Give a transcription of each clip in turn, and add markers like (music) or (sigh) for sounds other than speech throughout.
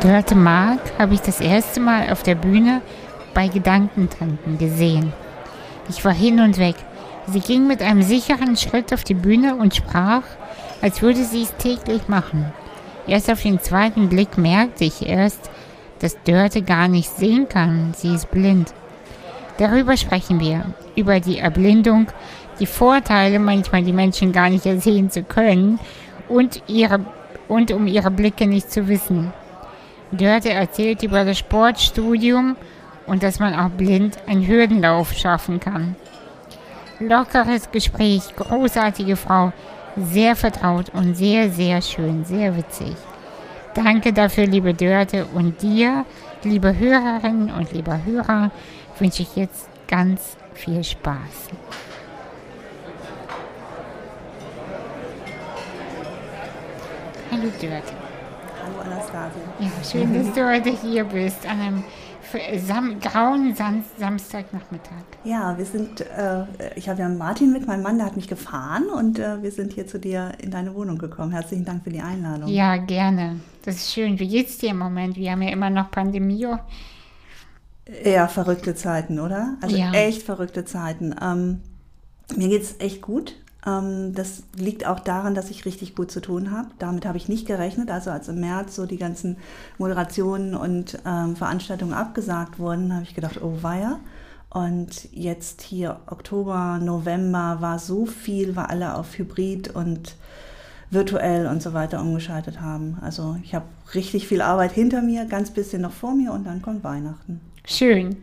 Dörte Mark habe ich das erste Mal auf der Bühne bei Gedankentanken gesehen. Ich war hin und weg. Sie ging mit einem sicheren Schritt auf die Bühne und sprach, als würde sie es täglich machen. Erst auf den zweiten Blick merkte ich erst, dass Dörte gar nicht sehen kann. Sie ist blind. Darüber sprechen wir, über die Erblindung, die Vorteile, manchmal die Menschen gar nicht ersehen zu können und, ihre, und um ihre Blicke nicht zu wissen. Dörte erzählt über das Sportstudium und dass man auch blind einen Hürdenlauf schaffen kann. Lockeres Gespräch, großartige Frau, sehr vertraut und sehr, sehr schön, sehr witzig. Danke dafür, liebe Dörte, und dir, liebe Hörerinnen und lieber Hörer, wünsche ich jetzt ganz viel Spaß. Hallo Dörte. Anastasia. Ja, schön, dass du heute hier bist, an einem Sam grauen Sam Samstagnachmittag. Ja, wir sind, äh, ich habe ja Martin mit, meinem Mann, der hat mich gefahren und äh, wir sind hier zu dir in deine Wohnung gekommen. Herzlichen Dank für die Einladung. Ja, gerne. Das ist schön. Wie geht's dir im Moment? Wir haben ja immer noch Pandemie. Ja, verrückte Zeiten, oder? Also ja. echt verrückte Zeiten. Ähm, mir geht's echt gut. Ähm, das liegt auch daran, dass ich richtig gut zu tun habe. Damit habe ich nicht gerechnet. Also als im März so die ganzen Moderationen und ähm, Veranstaltungen abgesagt wurden, habe ich gedacht, oh weia. Und jetzt hier Oktober, November war so viel, weil alle auf Hybrid und virtuell und so weiter umgeschaltet haben. Also ich habe richtig viel Arbeit hinter mir, ganz bisschen noch vor mir und dann kommt Weihnachten. Schön.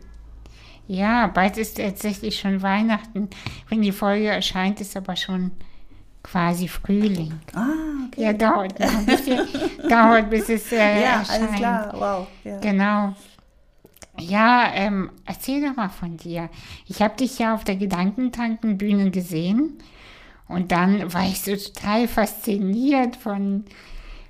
Ja, bald ist tatsächlich schon Weihnachten. Wenn die Folge erscheint, ist aber schon quasi Frühling. Ah, okay. Ja, dauert noch ein bisschen, (laughs) dauert, bis es äh, ja, erscheint. alles klar, wow. Ja. Genau. Ja, ähm, erzähl doch mal von dir. Ich habe dich ja auf der Gedankentankenbühne gesehen und dann war ich so total fasziniert von,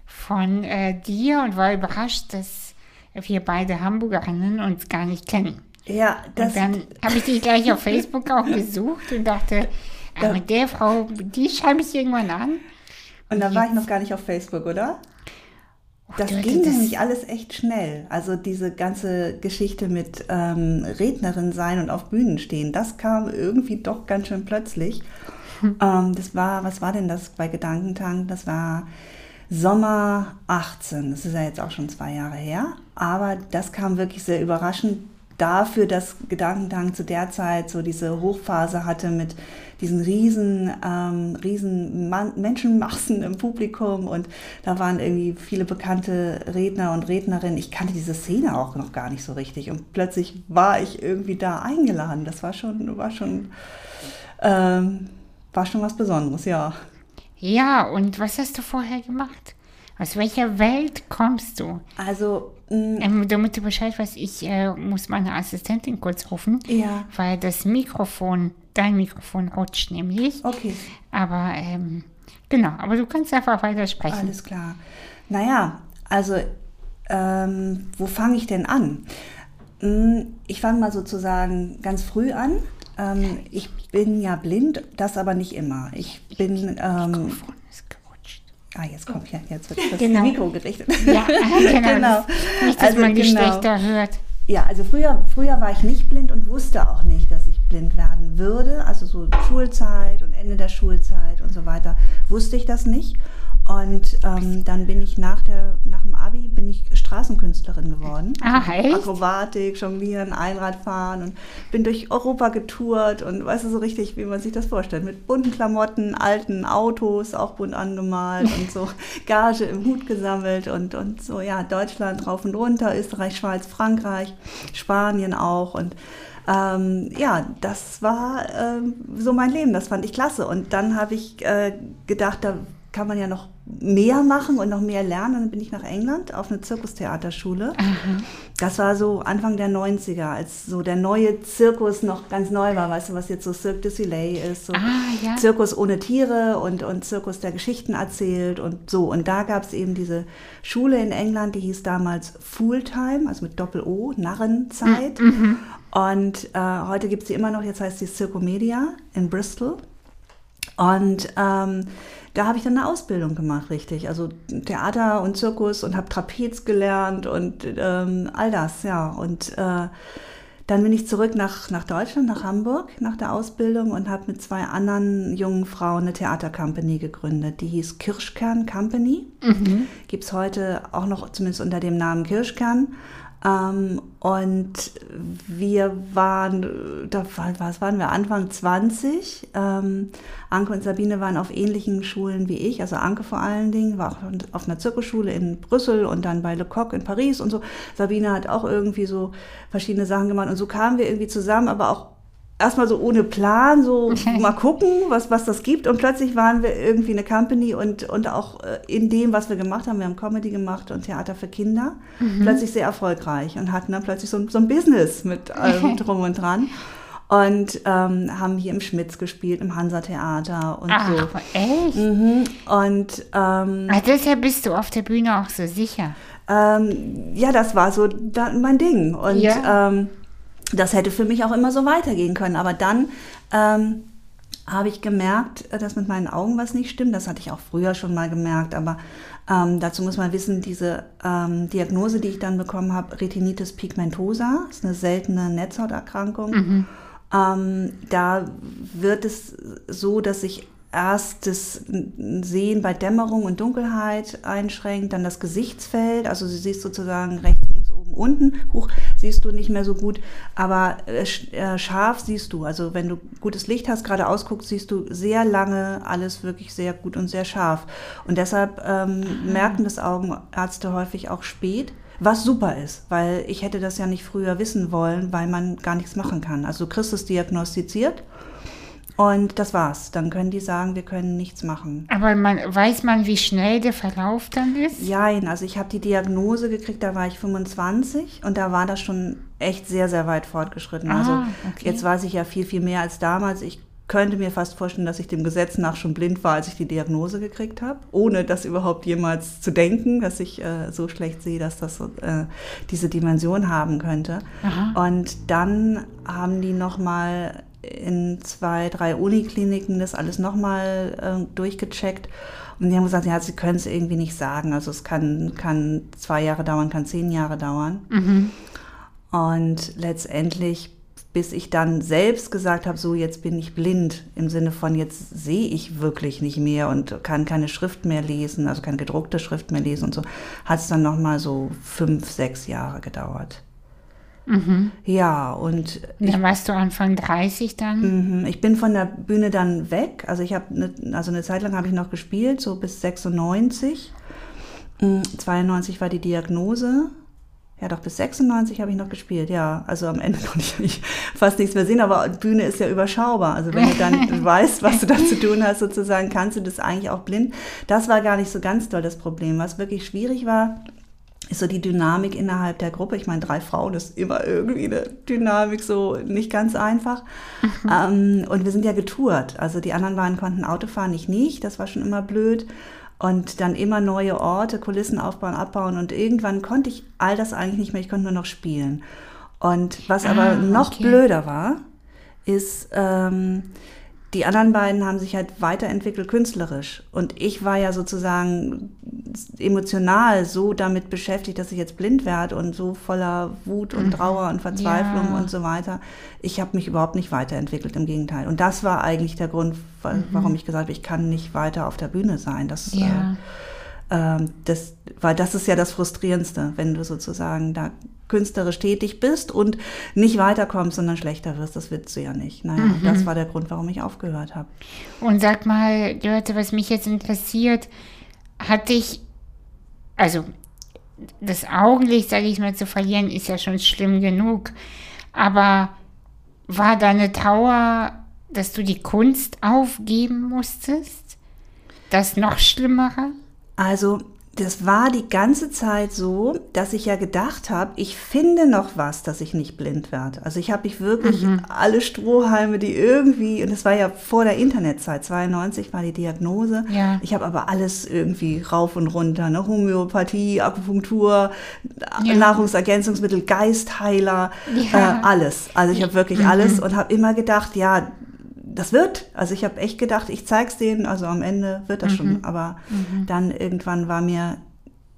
von äh, dir und war überrascht, dass wir beide Hamburgerinnen uns gar nicht kennen. Ja, das. Und dann habe ich dich gleich auf (laughs) Facebook auch gesucht und dachte, ah, mit der Frau, die schreibe ich irgendwann an. Und da war ich noch gar nicht auf Facebook, oder? Oh, das ging das nämlich alles echt schnell. Also diese ganze Geschichte mit ähm, Rednerin sein und auf Bühnen stehen, das kam irgendwie doch ganz schön plötzlich. Hm. Ähm, das war, was war denn das bei Gedankentank? Das war Sommer 18. Das ist ja jetzt auch schon zwei Jahre her. Aber das kam wirklich sehr überraschend dafür, dass Gedankentank zu der Zeit so diese Hochphase hatte mit diesen riesen, ähm, riesen Man Menschenmassen im Publikum und da waren irgendwie viele bekannte Redner und Rednerinnen. Ich kannte diese Szene auch noch gar nicht so richtig und plötzlich war ich irgendwie da eingeladen. Das war schon, war schon, ähm, war schon was Besonderes, ja. Ja, und was hast du vorher gemacht? Aus welcher Welt kommst du? Also, ähm, damit du Bescheid weißt, ich äh, muss meine Assistentin kurz rufen, ja. weil das Mikrofon, dein Mikrofon rutscht nämlich. Okay. Aber ähm, genau, aber du kannst einfach weitersprechen. Alles klar. Naja, also, ähm, wo fange ich denn an? Mm, ich fange mal sozusagen ganz früh an. Ähm, ich bin ja blind, das aber nicht immer. Ich bin. Ah, jetzt kommt ja, jetzt wird das genau. Mikro gerichtet. Ja, (laughs) genau. genau. Nicht, dass also, man die genau. hört. Ja, also früher, früher war ich nicht blind und wusste auch nicht, dass ich blind werden würde. Also so Schulzeit und Ende der Schulzeit und so weiter wusste ich das nicht. Und ähm, dann bin ich nach, der, nach dem Abi bin ich Straßenkünstlerin geworden. Ah, echt? Akrobatik, Jonglieren, Einradfahren und bin durch Europa getourt und weißt du so richtig, wie man sich das vorstellt. Mit bunten Klamotten, alten Autos, auch bunt angemalt und so (laughs) Gage im Hut gesammelt und, und so, ja, Deutschland rauf und runter, Österreich, Schweiz, Frankreich, Spanien auch und ähm, ja, das war ähm, so mein Leben, das fand ich klasse. Und dann habe ich äh, gedacht, da kann man ja noch mehr machen und noch mehr lernen. Dann bin ich nach England auf eine Zirkustheaterschule. Mhm. Das war so Anfang der 90er, als so der neue Zirkus noch ganz neu war. Weißt du, was jetzt so Cirque du Soleil ist? So ah, ja. Zirkus ohne Tiere und, und Zirkus, der Geschichten erzählt und so. Und da gab es eben diese Schule in England, die hieß damals Fulltime, also mit Doppel-O, Narrenzeit. Mhm. Und äh, heute gibt es sie immer noch, jetzt heißt sie Circomedia in Bristol. Und ähm, da habe ich dann eine Ausbildung gemacht, richtig. Also Theater und Zirkus und habe Trapez gelernt und ähm, all das, ja. Und äh, dann bin ich zurück nach, nach Deutschland, nach Hamburg, nach der Ausbildung und habe mit zwei anderen jungen Frauen eine Theatercompany gegründet. Die hieß Kirschkern Company. Mhm. Gibt es heute auch noch zumindest unter dem Namen Kirschkern. Ähm, und wir waren, da was waren wir, Anfang 20. Ähm, Anke und Sabine waren auf ähnlichen Schulen wie ich, also Anke vor allen Dingen, war auch auf einer Zirkusschule in Brüssel und dann bei Le Coq in Paris und so. Sabine hat auch irgendwie so verschiedene Sachen gemacht und so kamen wir irgendwie zusammen, aber auch erstmal so ohne Plan, so (laughs) mal gucken, was, was das gibt. Und plötzlich waren wir irgendwie eine Company und, und auch äh, in dem, was wir gemacht haben, wir haben Comedy gemacht und Theater für Kinder, mhm. plötzlich sehr erfolgreich und hatten dann plötzlich so, so ein Business mit allem (laughs) drum und dran. Und ähm, haben hier im Schmitz gespielt, im Hansa-Theater und Ach, so. echt? Mhm. Und ähm, Ach, deshalb bist du auf der Bühne auch so sicher. Ähm, ja, das war so da, mein Ding. Und ja. ähm, das hätte für mich auch immer so weitergehen können. Aber dann ähm, habe ich gemerkt, äh, dass mit meinen Augen was nicht stimmt. Das hatte ich auch früher schon mal gemerkt. Aber ähm, dazu muss man wissen, diese ähm, Diagnose, die ich dann bekommen habe, Retinitis pigmentosa, ist eine seltene Netzhauterkrankung. Mhm. Ähm, da wird es so, dass sich erst das Sehen bei Dämmerung und Dunkelheit einschränkt, dann das Gesichtsfeld, also sie siehst sozusagen rechts, links, oben, unten, hoch siehst du nicht mehr so gut, aber äh, äh, scharf siehst du. Also wenn du gutes Licht hast, gerade ausguckst, siehst du sehr lange alles wirklich sehr gut und sehr scharf. Und deshalb ähm, ah. merken das Augenärzte häufig auch spät. Was super ist, weil ich hätte das ja nicht früher wissen wollen, weil man gar nichts machen kann. Also du kriegst es diagnostiziert und das war's. Dann können die sagen, wir können nichts machen. Aber man, weiß man, wie schnell der Verlauf dann ist? Nein, also ich habe die Diagnose gekriegt, da war ich 25 und da war das schon echt sehr, sehr weit fortgeschritten. Also ah, okay. jetzt weiß ich ja viel, viel mehr als damals. Ich könnte mir fast vorstellen, dass ich dem Gesetz nach schon blind war, als ich die Diagnose gekriegt habe, ohne das überhaupt jemals zu denken, dass ich äh, so schlecht sehe, dass das äh, diese Dimension haben könnte. Aha. Und dann haben die noch mal in zwei, drei Unikliniken das alles nochmal äh, durchgecheckt. Und die haben gesagt, ja, sie können es irgendwie nicht sagen. Also es kann, kann zwei Jahre dauern, kann zehn Jahre dauern. Mhm. Und letztendlich, bis ich dann selbst gesagt habe, so jetzt bin ich blind, im Sinne von jetzt sehe ich wirklich nicht mehr und kann keine Schrift mehr lesen, also keine gedruckte Schrift mehr lesen und so, hat es dann nochmal so fünf, sechs Jahre gedauert. Mhm. Ja, und. Dann warst du Anfang 30 dann? Mhm. Ich bin von der Bühne dann weg. Also ich habe, ne, also eine Zeit lang habe ich noch gespielt, so bis 96. 92 mhm, war die Diagnose. Ja, doch bis 96 habe ich noch gespielt, ja. Also am Ende (laughs) konnte ich nicht, fast nichts mehr sehen, aber Bühne ist ja überschaubar. Also wenn du dann (laughs) weißt, was du da zu tun hast, sozusagen, kannst du das eigentlich auch blind. Das war gar nicht so ganz doll das Problem. Was wirklich schwierig war, ist so die Dynamik innerhalb der Gruppe. Ich meine, drei Frauen ist immer irgendwie eine Dynamik so nicht ganz einfach. Mhm. Ähm, und wir sind ja getourt. Also die anderen beiden konnten Auto fahren, ich nicht. Das war schon immer blöd. Und dann immer neue Orte, Kulissen aufbauen, abbauen. Und irgendwann konnte ich all das eigentlich nicht mehr. Ich konnte nur noch spielen. Und was aber ah, noch okay. blöder war, ist, ähm, die anderen beiden haben sich halt weiterentwickelt künstlerisch. Und ich war ja sozusagen emotional so damit beschäftigt, dass ich jetzt blind werde und so voller Wut und mhm. Trauer und Verzweiflung ja. und so weiter. Ich habe mich überhaupt nicht weiterentwickelt, im Gegenteil. Und das war eigentlich der Grund, mhm. warum ich gesagt habe, ich kann nicht weiter auf der Bühne sein. Das, ja. äh, äh, das, weil das ist ja das Frustrierendste, wenn du sozusagen da künstlerisch tätig bist und nicht weiterkommst, sondern schlechter wirst. Das willst du ja nicht. Naja, mhm. das war der Grund, warum ich aufgehört habe. Und sag mal, Leute, was mich jetzt interessiert, hat dich, also das Augenlicht, sage ich mal, zu verlieren, ist ja schon schlimm genug. Aber war deine Trauer, dass du die Kunst aufgeben musstest? Das noch Schlimmere? Also das war die ganze Zeit so, dass ich ja gedacht habe, ich finde noch was, dass ich nicht blind werde. Also ich habe mich wirklich mhm. alle Strohhalme, die irgendwie, und das war ja vor der Internetzeit, 92 war die Diagnose. Ja. Ich habe aber alles irgendwie rauf und runter, ne? Homöopathie, Akupunktur, ja. Das wird. Also ich habe echt gedacht, ich zeig's denen, also am Ende wird das mhm. schon. Aber mhm. dann irgendwann war mir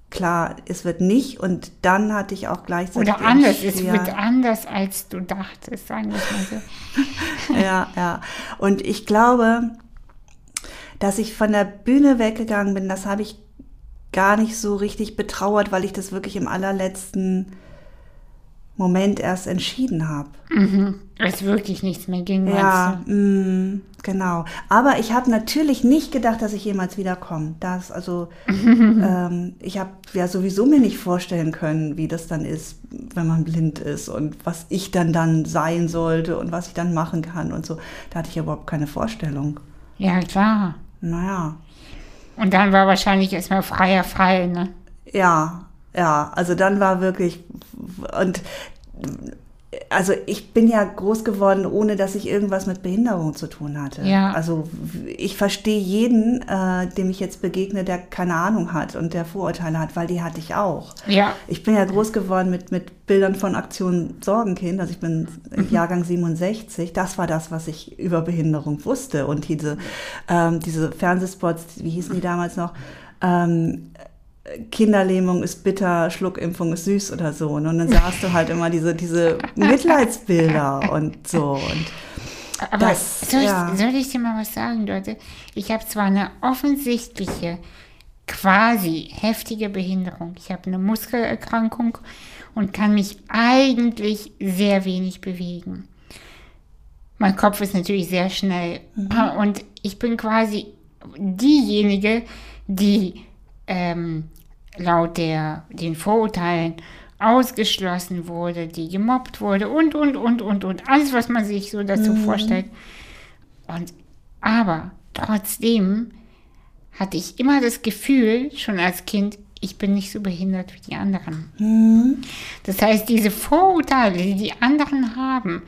klar, es wird nicht. Und dann hatte ich auch gleichzeitig. Oder anders, es wird anders, als du dachtest, sagen wir mal so. (laughs) ja, ja. Und ich glaube, dass ich von der Bühne weggegangen bin, das habe ich gar nicht so richtig betrauert, weil ich das wirklich im allerletzten Moment erst entschieden habe. Mhm. Als wirklich nichts mehr ging. Ja, mh, genau. Aber ich habe natürlich nicht gedacht, dass ich jemals wiederkomme. Das, also, (laughs) ähm, ich habe ja sowieso mir nicht vorstellen können, wie das dann ist, wenn man blind ist und was ich dann dann sein sollte und was ich dann machen kann und so. Da hatte ich überhaupt keine Vorstellung. Ja, klar. Naja. Und dann war wahrscheinlich erstmal freier Fall, ne? Ja, ja, also dann war wirklich, und also ich bin ja groß geworden, ohne dass ich irgendwas mit Behinderung zu tun hatte. Ja. Also ich verstehe jeden, äh, dem ich jetzt begegne, der keine Ahnung hat und der Vorurteile hat, weil die hatte ich auch. Ja. Ich bin ja groß geworden mit, mit Bildern von Aktion Sorgenkind, also ich bin mhm. Jahrgang 67. Das war das, was ich über Behinderung wusste. Und diese, ähm, diese Fernsehspots, wie hießen die damals noch? Ähm, Kinderlähmung ist bitter, Schluckimpfung ist süß oder so. Und dann sahst du halt immer diese, diese Mitleidsbilder und so. Und Aber das, soll, ja. ich, soll ich dir mal was sagen, Leute? Ich habe zwar eine offensichtliche, quasi heftige Behinderung. Ich habe eine Muskelerkrankung und kann mich eigentlich sehr wenig bewegen. Mein Kopf ist natürlich sehr schnell. Mhm. Und ich bin quasi diejenige, die ähm, laut der, den Vorurteilen ausgeschlossen wurde, die gemobbt wurde und, und, und, und, und. Alles, was man sich so dazu mhm. vorstellt. Und, aber trotzdem hatte ich immer das Gefühl, schon als Kind, ich bin nicht so behindert wie die anderen. Mhm. Das heißt, diese Vorurteile, die die anderen haben,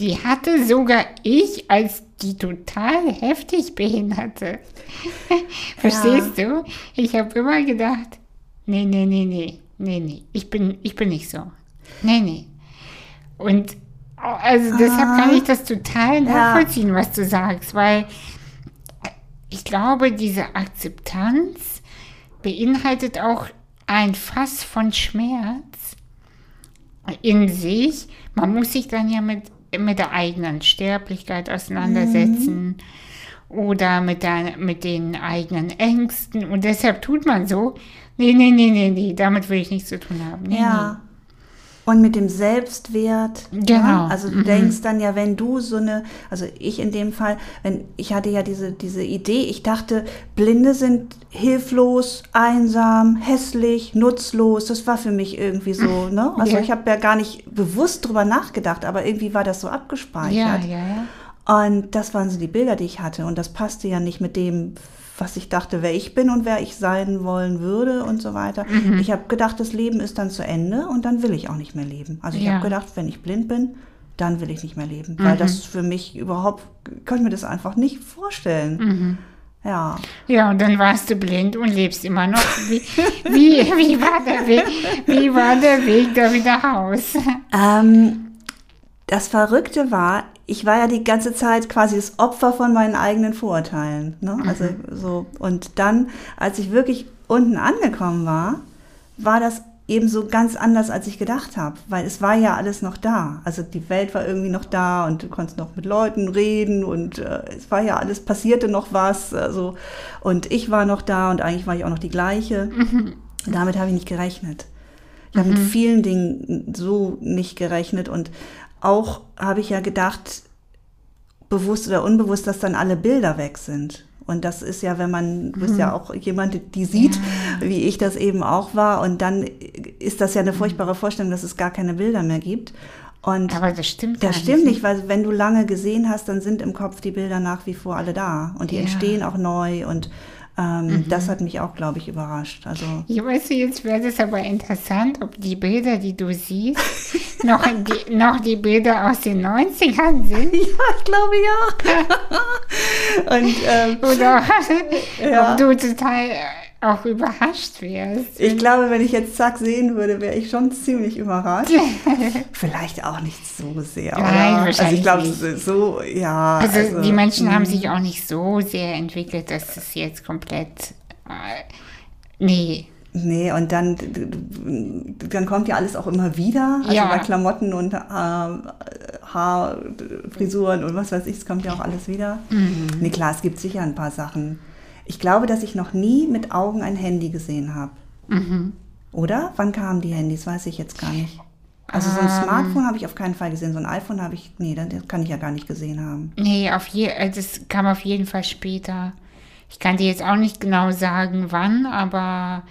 die hatte sogar ich als die total heftig Behinderte. (laughs) Verstehst ja. du? Ich habe immer gedacht, nee, nee, nee, nee, nee, nee, ich bin, ich bin nicht so. Nee, nee. Und also deshalb kann ich das total nachvollziehen, ja. was du sagst, weil ich glaube, diese Akzeptanz beinhaltet auch ein Fass von Schmerz in sich. Man muss sich dann ja mit mit der eigenen Sterblichkeit auseinandersetzen mhm. oder mit, der, mit den eigenen Ängsten. Und deshalb tut man so, nee, nee, nee, nee, nee, damit will ich nichts zu tun haben. Nee, ja. Nee. Und mit dem Selbstwert. Genau. Ja? Also du mhm. denkst dann ja, wenn du so eine, also ich in dem Fall, wenn ich hatte ja diese, diese Idee, ich dachte, Blinde sind hilflos, einsam, hässlich, nutzlos. Das war für mich irgendwie so, ne? Also ja. ich habe ja gar nicht bewusst drüber nachgedacht, aber irgendwie war das so abgespeichert. Ja, ja, ja. Und das waren so die Bilder, die ich hatte. Und das passte ja nicht mit dem, was ich dachte, wer ich bin und wer ich sein wollen würde und so weiter. Mhm. Ich habe gedacht, das Leben ist dann zu Ende und dann will ich auch nicht mehr leben. Also ich ja. habe gedacht, wenn ich blind bin, dann will ich nicht mehr leben, mhm. weil das für mich überhaupt, kann ich mir das einfach nicht vorstellen. Mhm. Ja. Ja, und dann warst du blind und lebst immer noch. Wie, wie, wie, war, der Weg, wie war der Weg da wieder raus? (laughs) Ähm, das Verrückte war, ich war ja die ganze Zeit quasi das Opfer von meinen eigenen Vorurteilen. Ne? Mhm. Also so und dann, als ich wirklich unten angekommen war, war das eben so ganz anders, als ich gedacht habe, weil es war ja alles noch da. Also die Welt war irgendwie noch da und du konntest noch mit Leuten reden und äh, es war ja alles, passierte noch was. Also, und ich war noch da und eigentlich war ich auch noch die gleiche. Mhm. Damit habe ich nicht gerechnet. Ich habe mit mhm. vielen Dingen so nicht gerechnet und auch habe ich ja gedacht, bewusst oder unbewusst, dass dann alle Bilder weg sind. Und das ist ja, wenn man, du bist mhm. ja auch jemand, die sieht, ja. wie ich das eben auch war. Und dann ist das ja eine furchtbare Vorstellung, dass es gar keine Bilder mehr gibt. Und Aber das stimmt Das stimmt nicht, weil wenn du lange gesehen hast, dann sind im Kopf die Bilder nach wie vor alle da. Und die ja. entstehen auch neu und ähm, mhm. Das hat mich auch, glaube ich, überrascht. Also ich weiß, jetzt wäre es aber interessant, ob die Bilder, die du siehst, noch, die, (laughs) noch die Bilder aus den 90ern sind. Ja, ich glaube ja. (laughs) Und, ähm, Oder (laughs) ja. ob du total auch überrascht wärst. Ich glaube, wenn ich jetzt Zack sehen würde, wäre ich schon ziemlich überrascht. (laughs) Vielleicht auch nicht so sehr. Nein, oder? wahrscheinlich Also ich glaube, nicht. so, ja. Also, die Menschen haben mm. sich auch nicht so sehr entwickelt, dass es jetzt komplett. Äh, nee. Nee, und dann, dann kommt ja alles auch immer wieder. Also Ja. bei Klamotten und äh, Haarfrisuren und was weiß ich, es kommt ja auch alles wieder. Mhm. Nee, klar, es gibt sicher ein paar Sachen. Ich glaube, dass ich noch nie mit Augen ein Handy gesehen habe. Mhm. Oder? Wann kamen die Handys? Weiß ich jetzt gar nicht. Also so ein Ähm. Smartphone habe ich auf keinen Fall gesehen. So ein iPhone habe ich, nee, das kann ich ja gar nicht gesehen haben. Nee, auf je, äh, das kam auf jeden Fall später. Ich kann dir jetzt auch nicht genau sagen, wann, aber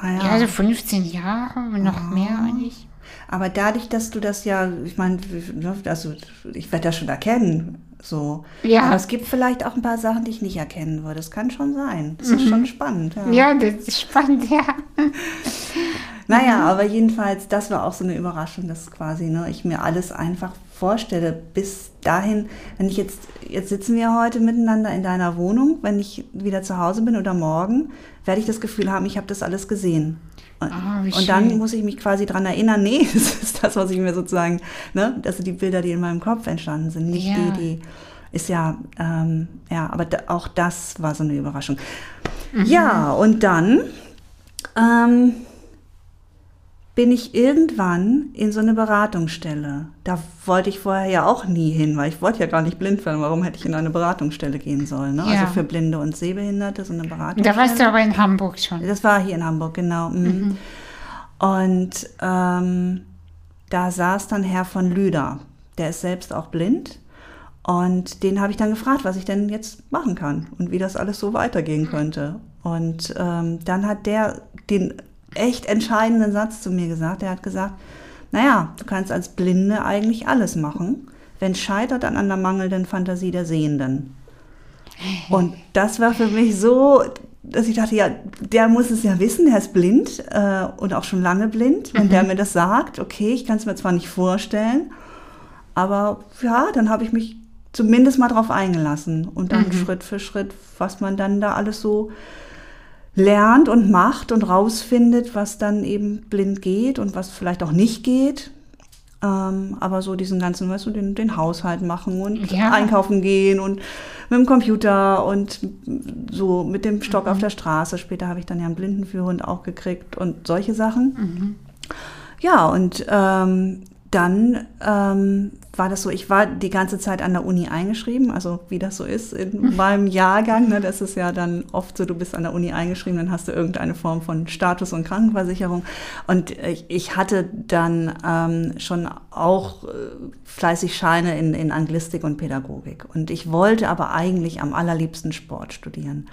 Ah, ja. ja, so 15 Jahre, noch mehr eigentlich. Aber dadurch, dass du das ja, ich meine, ne, also ich werde das schon erkennen, so. Ja. Aber es gibt vielleicht auch ein paar Sachen, die ich nicht erkennen würde. Das kann schon sein. Das ist schon spannend. Ja. Mhm. Ja, das ist spannend, ja. (laughs) Naja, Mhm. aber jedenfalls, das war auch so eine Überraschung, dass quasi ne, ich mir alles einfach vorstelle. Bis dahin, wenn ich jetzt, jetzt sitzen wir heute miteinander in deiner Wohnung, wenn ich wieder zu Hause bin oder morgen, werde ich das Gefühl haben, ich habe das alles gesehen. Und, Ah, und dann schön. muss ich mich quasi dran erinnern, nee, (laughs) das ist das, was ich mir sozusagen, ne, das sind die Bilder, die in meinem Kopf entstanden sind, nicht Ja. die, die ist ja, ähm, ja, aber da, auch das war so eine Überraschung. Mhm. Ja, und dann ähm, bin ich irgendwann in so eine Beratungsstelle. Da wollte ich vorher ja auch nie hin, weil ich wollte ja gar nicht blind werden. Warum hätte ich in eine Beratungsstelle gehen sollen? Ne? Ja. Also für Blinde und Sehbehinderte so eine Beratungsstelle. Da warst du aber in Hamburg schon. Das war hier in Hamburg, genau. mhm. Und ähm, da saß dann Herr von Lüder. Der ist selbst auch blind. Und den habe ich dann gefragt, was ich denn jetzt machen kann und wie das alles so weitergehen könnte. Und ähm, dann hat der den echt entscheidenden Satz zu mir gesagt. Er hat gesagt, naja, du kannst als Blinde eigentlich alles machen, wenn es scheitert dann an der mangelnden Fantasie der Sehenden. Und das war für mich so, dass ich dachte, ja, der muss es ja wissen, der ist blind äh, und auch schon lange blind. Wenn der mir das sagt, okay, ich kann es mir zwar nicht vorstellen, aber ja, dann habe ich mich zumindest mal drauf eingelassen und dann Schritt für Schritt, was man dann da alles so lernt und macht und rausfindet, was dann eben blind geht und was vielleicht auch nicht geht. Ähm, aber so diesen ganzen, weißt du, den, den Haushalt machen und Ja. einkaufen gehen und mit dem Computer und so mit dem Stock auf der Straße. Später habe ich dann ja einen Blindenführhund auch gekriegt und solche Sachen. Ja, und ähm, dann ähm, war das so, ich war die ganze Zeit an der Uni eingeschrieben, also wie das so ist in meinem Jahrgang, ne, das ist ja dann oft so, du bist an der Uni eingeschrieben, dann hast du irgendeine Form von Status- und Krankenversicherung. Und ich, ich hatte dann ähm, schon auch äh, fleißig Scheine in, in Anglistik und Pädagogik. Und ich wollte aber eigentlich am allerliebsten Sport studieren.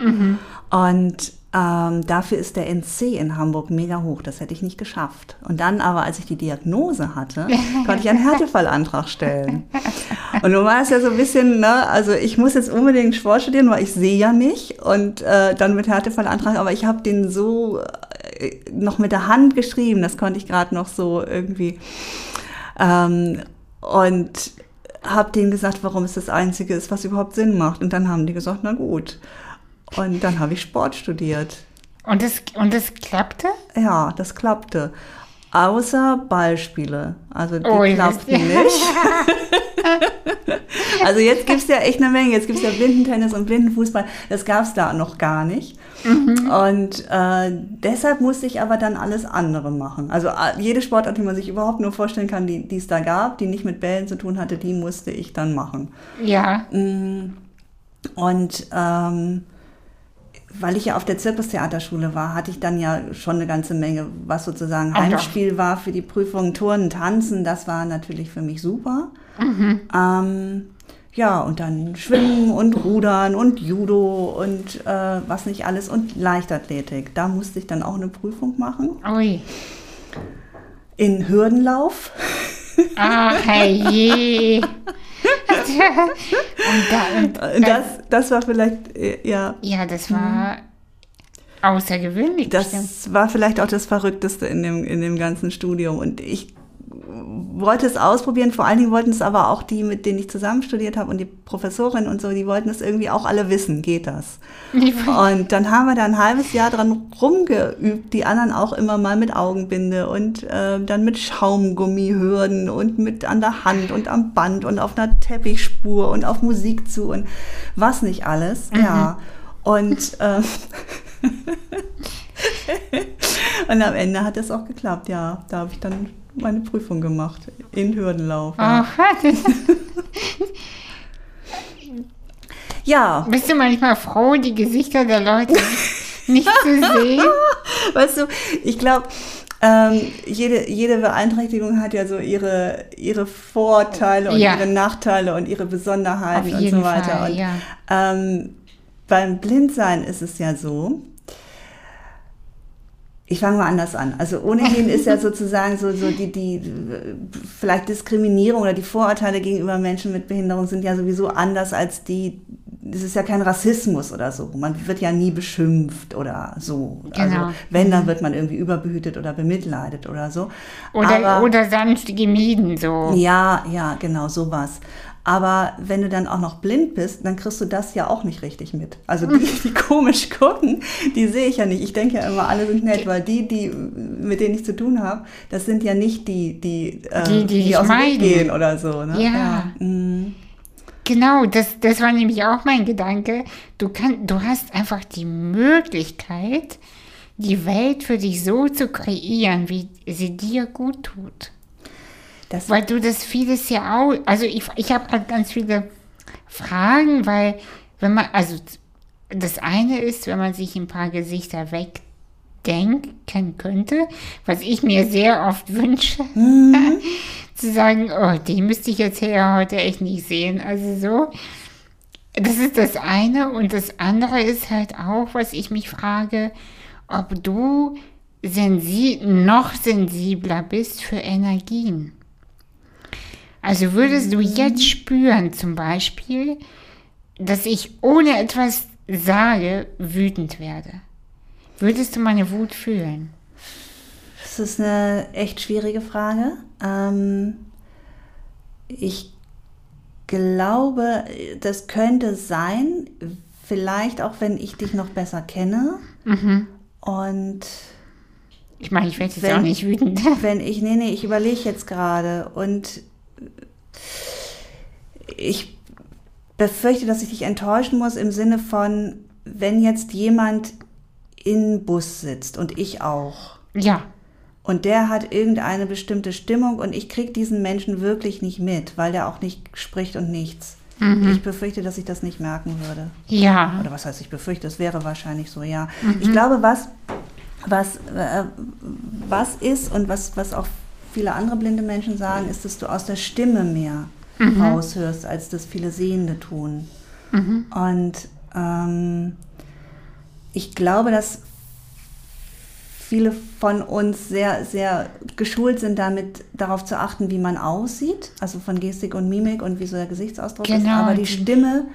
Und ähm, dafür ist der NC in Hamburg mega hoch. Das hätte ich nicht geschafft. Und dann aber, als ich die Diagnose hatte, (laughs) konnte ich einen Härtefallantrag stellen. Und nun war es ja so ein bisschen, ne, also ich muss jetzt unbedingt Sport studieren, weil ich sehe ja nicht. Und äh, dann mit Härtefallantrag, aber ich habe den so äh, noch mit der Hand geschrieben. Das konnte ich gerade noch so irgendwie. Ähm, und habe denen gesagt, warum es das Einzige ist, was überhaupt Sinn macht. Und dann haben die gesagt, na gut. Und dann habe ich Sport studiert. Und das, und das klappte? Ja, das klappte. Außer Ballspiele. Also die Oh, klappten (laughs) nicht. also jetzt gibt es ja echt eine Menge. Jetzt gibt es ja Blindentennis und Blindenfußball. Das gab es da noch gar nicht. Mhm. Und äh, deshalb musste ich aber dann alles andere machen. Also äh, jede Sportart, die man sich überhaupt nur vorstellen kann, die die es da gab, die nicht mit Bällen zu tun hatte, die musste ich dann machen. Ja. Mm. Und ähm, weil ich ja auf der Zirkustheaterschule war, hatte ich dann ja schon eine ganze Menge, was sozusagen. Heimspiel war für die Prüfung. Turnen, Tanzen, das war natürlich für mich super. Ähm, ja, und dann Schwimmen und Rudern und Judo und äh, was nicht alles und Leichtathletik. Da musste ich dann auch eine Prüfung machen. Ui. In Hürdenlauf. Ach, herrje. (laughs) und da, (laughs) und, Das, das war vielleicht, äh, ja, ja, das war außergewöhnlich bestimmt. Das war vielleicht auch das Verrückteste in dem, in dem ganzen Studium. Und ich wollte es ausprobieren. Vor allen Dingen wollten es aber auch die, mit denen ich zusammen studiert habe und die Professorin und so, die wollten es irgendwie auch alle wissen, geht das? Und dann haben wir da ein halbes Jahr dran rumgeübt, die anderen auch immer mal mit Augenbinde und äh, dann mit Schaumgummihürden und mit an der Hand und am Band und auf einer Teppichspur und auf Musik zu und was nicht alles. Mhm. Ja. Und äh, (laughs) Und am Ende hat es auch geklappt, ja. Da habe ich dann meine Prüfung gemacht in Hürdenlauf. Ja. Oh, (laughs) ja. Bist du manchmal froh, die Gesichter der Leute nicht zu sehen? (laughs) Weißt du, ich glaube, ähm, jede, jede Beeinträchtigung hat ja so ihre, ihre Vorteile und ja. ihre Nachteile und ihre Besonderheiten und so weiter. Fall, und ja. ähm, beim Blindsein ist es ja so, ich fange mal anders an. Also ohnehin ist ja (laughs) sozusagen so, so die, die vielleicht Diskriminierung oder die Vorurteile gegenüber Menschen mit Behinderung sind ja sowieso anders als die, das ist ja kein Rassismus oder so. Man wird ja nie beschimpft oder so. Also genau. Also wenn, dann mhm. wird man irgendwie überbehütet oder bemitleidet oder so. Oder, Aber, oder sanft gemieden so. Ja, ja, genau, sowas. Aber wenn du dann auch noch blind bist, dann kriegst du das ja auch nicht richtig mit. Also die, (laughs) die komisch gucken, die sehe ich ja nicht. Ich denke ja immer, alle sind nett, weil die, die mit denen ich zu tun habe, das sind ja nicht die, die, äh, die, die, die aus dem Weg gehen oder so. Ne? Ja. ja. Mhm. Genau, das, das war nämlich auch mein Gedanke. Du, kann, du hast einfach die Möglichkeit, die Welt für dich so zu kreieren, wie sie dir gut tut. Das weil du das vieles ja auch, also ich, ich habe halt ganz viele Fragen, weil wenn man, also das eine ist, wenn man sich ein paar Gesichter wegdenken könnte, was ich mir sehr oft wünsche, mhm. (laughs) zu sagen, oh, die müsste ich jetzt her heute echt nicht sehen. Also so, das ist das eine. Und das andere ist halt auch, was ich mich frage, ob du sensi noch sensibler bist für Energien. Also würdest du jetzt spüren zum Beispiel, dass ich ohne etwas sage wütend werde? Würdest du meine Wut fühlen? Das ist eine echt schwierige Frage. Ähm, ich glaube, das könnte sein, vielleicht auch wenn ich dich noch besser kenne. Mhm. Und ich meine, ich werde jetzt wenn, auch nicht wütend. (laughs) Wenn ich, nee, nee, ich überlege jetzt gerade und ich befürchte, dass ich dich enttäuschen muss im Sinne von, wenn jetzt jemand im Bus sitzt und ich auch. Ja. Und der hat irgendeine bestimmte Stimmung und ich kriege diesen Menschen wirklich nicht mit, weil der auch nicht spricht und nichts. Mhm. Ich befürchte, dass ich das nicht merken würde. Ja. Oder was heißt ich befürchte, das wäre wahrscheinlich so, ja. Mhm. Ich glaube, was, was, äh, was ist und was, was auch viele andere blinde Menschen sagen, ist, dass du aus der Stimme mehr mhm. raushörst, als das viele Sehende tun. Mhm. Und ähm, ich glaube, dass viele von uns sehr, sehr geschult sind, damit darauf zu achten, wie man aussieht, also von Gestik und Mimik und wie so der Gesichtsausdruck genau. ist. Aber die Stimme,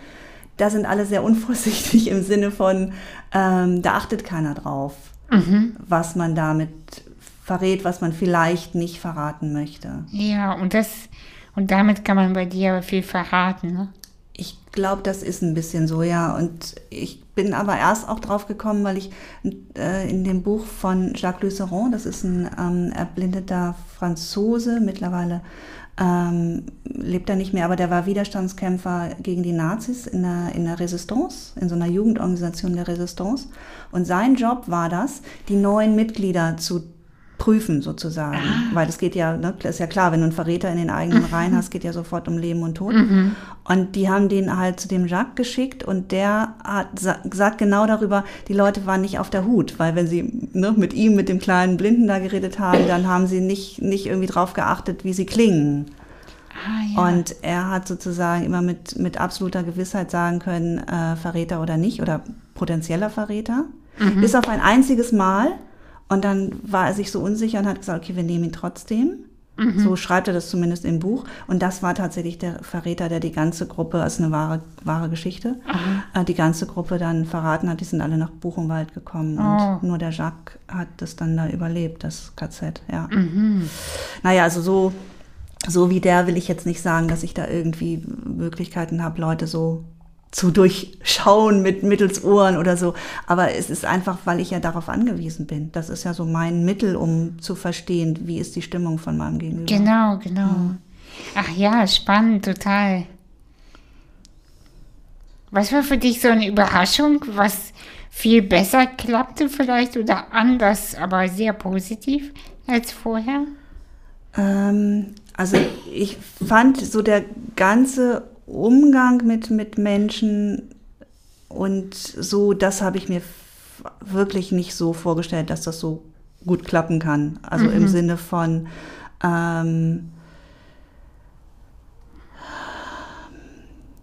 da sind alle sehr unvorsichtig (laughs) im Sinne von, ähm, da achtet keiner drauf, mhm. was man damit verrät, was man vielleicht nicht verraten möchte. Ja, und das und damit kann man bei dir aber viel verraten, ne? Ich glaube, das ist ein bisschen so, ja. Und ich bin aber erst auch drauf gekommen, weil ich äh, in dem Buch von Jacques Luceron, das ist ein ähm, erblindeter Franzose, mittlerweile ähm, lebt er nicht mehr, aber der war Widerstandskämpfer gegen die Nazis in der, in der Resistance, in so einer Jugendorganisation der Resistance. Und sein Job war das, die neuen Mitglieder zu prüfen sozusagen. Ah. Weil es geht ja, ne, ist ja klar, wenn du einen Verräter in den eigenen mhm. Reihen hast, geht ja sofort um Leben und Tod. Mhm. Und die haben den halt zu dem Jacques geschickt und der hat sagt genau darüber, die Leute waren nicht auf der Hut, weil wenn sie ne, mit ihm, mit dem kleinen Blinden da geredet haben, dann haben sie nicht, nicht irgendwie drauf geachtet, wie sie klingen. Ah, ja. Und er hat sozusagen immer mit, mit absoluter Gewissheit sagen können, äh, Verräter oder nicht oder potenzieller Verräter. Mhm. Bis auf ein einziges Mal, und dann war er sich so unsicher und hat gesagt, okay, wir nehmen ihn trotzdem. Mhm. So schreibt er das zumindest im Buch. Und das war tatsächlich der Verräter, der die ganze Gruppe, das ist eine wahre, wahre Geschichte, äh, die ganze Gruppe dann verraten hat. Die sind alle nach Buchenwald gekommen. Oh. Und nur der Jacques hat das dann da überlebt, das KZ, ja. Mhm. Naja, also so, so wie der will ich jetzt nicht sagen, dass ich da irgendwie Möglichkeiten habe, Leute so zu durchschauen mit mittels Ohren oder so. Aber es ist einfach, weil ich ja darauf angewiesen bin. Das ist ja so mein Mittel, um zu verstehen, wie ist die Stimmung von meinem Gegenüber. Genau, genau. Ja. Ach ja, spannend, total. Was war für dich so eine Überraschung, was viel besser klappte vielleicht oder anders, aber sehr positiv als vorher? Ähm, also ich fand so der ganze Umgang mit, mit Menschen und so, das habe ich mir wirklich nicht so vorgestellt, dass das so gut klappen kann. Also mhm. im Sinne von, ähm,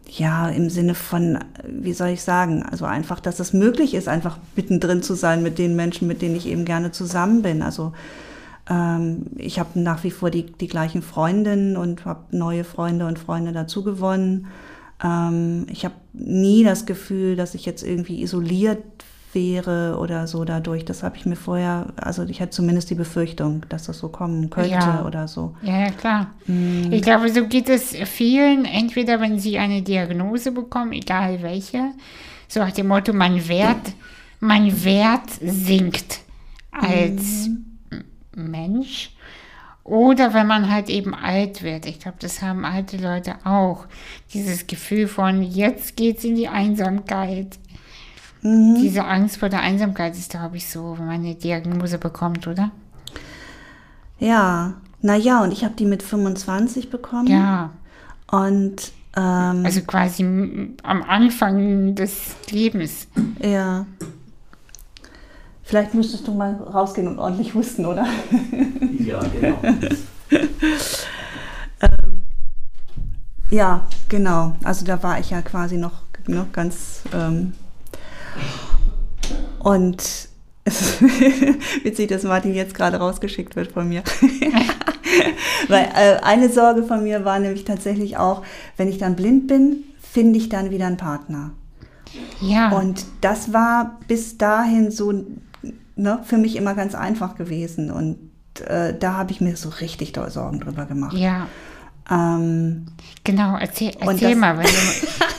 ja, im Sinne von, wie soll ich sagen, also einfach, dass es möglich ist, einfach mittendrin zu sein mit den Menschen, mit denen ich eben gerne zusammen bin. Also ähm, ich habe nach wie vor die, die gleichen Freundinnen und habe neue Freunde und Freunde dazu gewonnen. Ähm, ich habe nie das Gefühl, dass ich jetzt irgendwie isoliert wäre oder so dadurch. Das habe ich mir vorher, also ich hatte zumindest die Befürchtung, dass das so kommen könnte ja. oder so. Ja, ja klar. Mm. Ich glaube, so geht es vielen, entweder wenn sie eine Diagnose bekommen, egal welche, so nach dem Motto, mein Wert, mein Wert sinkt als mm. Mensch. Oder wenn man halt eben alt wird. Ich glaube, das haben alte Leute auch. Dieses Gefühl von, jetzt geht's in die Einsamkeit. Mhm. Diese Angst vor der Einsamkeit ist, glaube ich, so, wenn man eine Diagnose bekommt, oder? Ja, naja, und ich habe die mit 25 bekommen. Ja. Und. Ähm, also quasi am Anfang des Lebens. Ja. Vielleicht müsstest du mal rausgehen und ordentlich husten, oder? (laughs) Ja, genau. (laughs) ähm, ja, genau. Also da war ich ja quasi noch, noch ganz. Ähm, und es ist (laughs) witzig, dass Martin jetzt gerade rausgeschickt wird von mir. Weil äh, eine Sorge von mir war nämlich tatsächlich auch, wenn ich dann blind bin, finde ich dann wieder einen Partner. Ja. Und das war bis dahin so ne, für mich immer ganz einfach gewesen. Und äh, da habe ich mir so richtig doll Sorgen drüber gemacht. Ja. Ähm, genau, erzähl, erzähl mal, wenn du,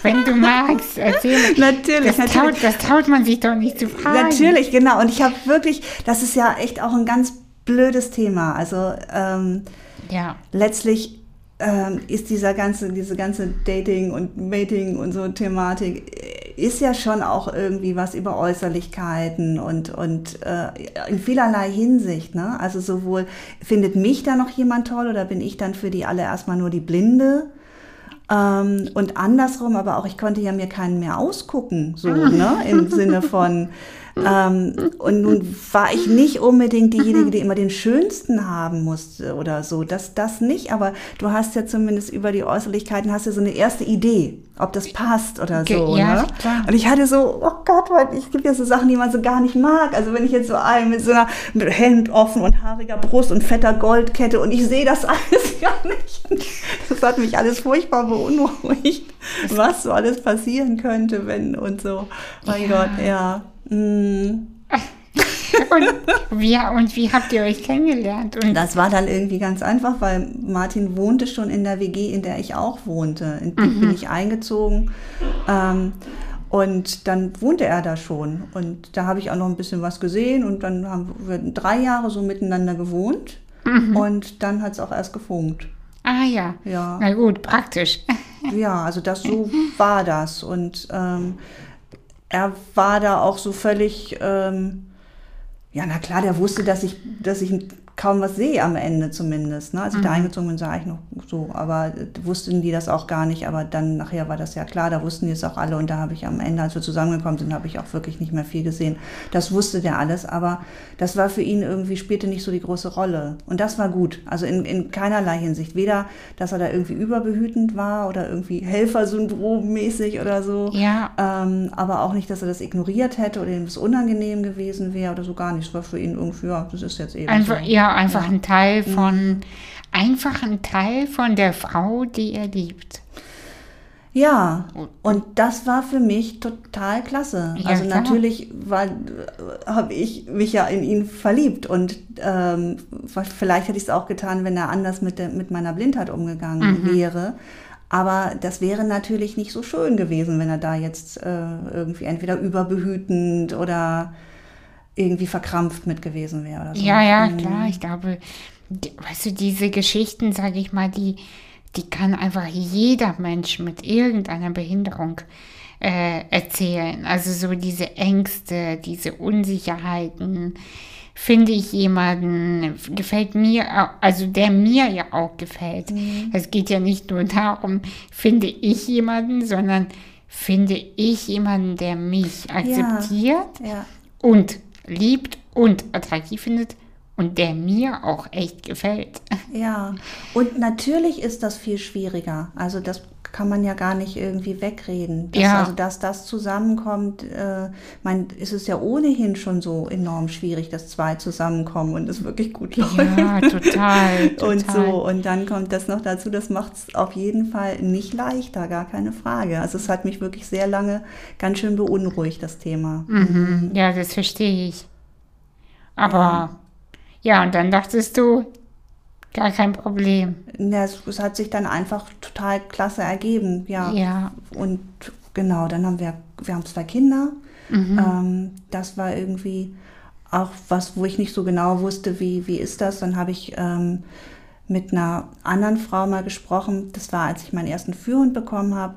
wenn du magst, erzähl mal. (laughs) Natürlich, das natürlich. Traut, das traut man sich doch nicht zu fragen. Natürlich, genau. Und ich habe wirklich, das ist ja echt auch ein ganz blödes Thema. Also ähm, ja. letztlich ähm, ist dieser ganze, diese ganze Dating und Mating und so Thematik ist ja schon auch irgendwie was über Äußerlichkeiten und, und äh, in vielerlei Hinsicht. Ne? Also sowohl findet mich da noch jemand toll oder bin ich dann für die alle erstmal nur die Blinde? Ähm, und andersrum, aber auch ich konnte ja mir keinen mehr ausgucken, so ne? im Sinne von (laughs) ähm, und nun war ich nicht unbedingt diejenige, die immer den schönsten haben musste oder so. Das, das nicht, aber du hast ja zumindest über die Äußerlichkeiten hast ja so eine erste Idee, ob das passt oder so. Ja, ne? klar. Und ich hatte so, oh Gott, ich gibt ja so Sachen, die man so gar nicht mag. Also wenn ich jetzt so einen mit so einer mit Hemd offen und haariger Brust und fetter Goldkette und ich sehe das (laughs) alles gar nicht. Das hat mich alles furchtbar beunruhigt, was so alles passieren könnte, wenn und so. Mein ja. Gott, ja. Mm. und, wie, und wie habt ihr euch kennengelernt? Und das war dann irgendwie ganz einfach, weil Martin wohnte schon in der WG, in der ich auch wohnte. In die mhm. bin ich eingezogen. Ähm, und dann wohnte er da schon. Und da habe ich auch noch ein bisschen was gesehen. Und dann haben wir drei Jahre so miteinander gewohnt. Mhm. Und dann hat es auch erst gefunkt. Ah ja. Ja. Na gut, praktisch. Ja, also das so (laughs) war das. Und ähm, er war da auch so völlig, ähm, ja, na klar, der wusste, dass ich, dass ich kaum was sehe am Ende zumindest. Ne? Als ich mhm. da eingezogen bin, sah ich noch so, aber wussten die das auch gar nicht. Aber dann nachher war das ja klar, da wussten die es auch alle. Und da habe ich am Ende, als wir zusammengekommen sind, habe ich auch wirklich nicht mehr viel gesehen. Das wusste der alles, aber das war für ihn irgendwie, spielte nicht so die große Rolle. Und das war gut. Also in, in keinerlei Hinsicht. Weder, dass er da irgendwie überbehütend war oder irgendwie Helfersyndrom-mäßig oder so. Ja. Ähm, aber auch nicht, dass er das ignoriert hätte oder ihm das unangenehm gewesen wäre oder so gar nicht. Es war für ihn irgendwie, ja, das ist jetzt eben Einfach, so. Ja, Einfach ja. ein Teil von, einfach ein Teil von der Frau, die er liebt. Ja, und das war für mich total klasse. Ja, also klar. natürlich habe ich mich ja in ihn verliebt und ähm, vielleicht hätte ich es auch getan, wenn er anders mit, der, mit meiner Blindheit umgegangen mhm. wäre. Aber das wäre natürlich nicht so schön gewesen, wenn er da jetzt äh, irgendwie entweder überbehütend oder irgendwie verkrampft mit gewesen wäre. Oder so. Ja, ja, mhm. klar. Ich glaube, weißt du, diese Geschichten, sage ich mal, die die kann einfach jeder Mensch mit irgendeiner Behinderung äh, erzählen. Also so diese Ängste, diese Unsicherheiten. Finde ich jemanden, gefällt mir, also der mir ja auch gefällt. Mhm. Es geht ja nicht nur darum, finde ich jemanden, sondern finde ich jemanden, der mich akzeptiert ja, ja. und liebt und attraktiv findet und der mir auch echt gefällt. Ja, und natürlich ist das viel schwieriger. Also das kann man ja gar nicht irgendwie wegreden. Dass, ja. Also dass das zusammenkommt, äh, mein, ist es ja ohnehin schon so enorm schwierig, dass zwei zusammenkommen und es wirklich gut läuft. Ja, total, total. (laughs) Und so, und dann kommt das noch dazu, das macht es auf jeden Fall nicht leichter, gar keine Frage. Also es hat mich wirklich sehr lange ganz schön beunruhigt, das Thema. Mhm. Ja, das verstehe ich. Aber ja. Ja, und dann dachtest du, gar kein Problem. Ja, es, es, hat sich dann einfach total klasse ergeben, ja. Ja. Und genau, dann haben wir, wir haben zwei Kinder. Mhm. Ähm, das war irgendwie auch was, wo ich nicht so genau wusste, wie, wie ist das. Dann habe ich ähm, mit einer anderen Frau mal gesprochen. Das war, als ich meinen ersten Führhund bekommen habe.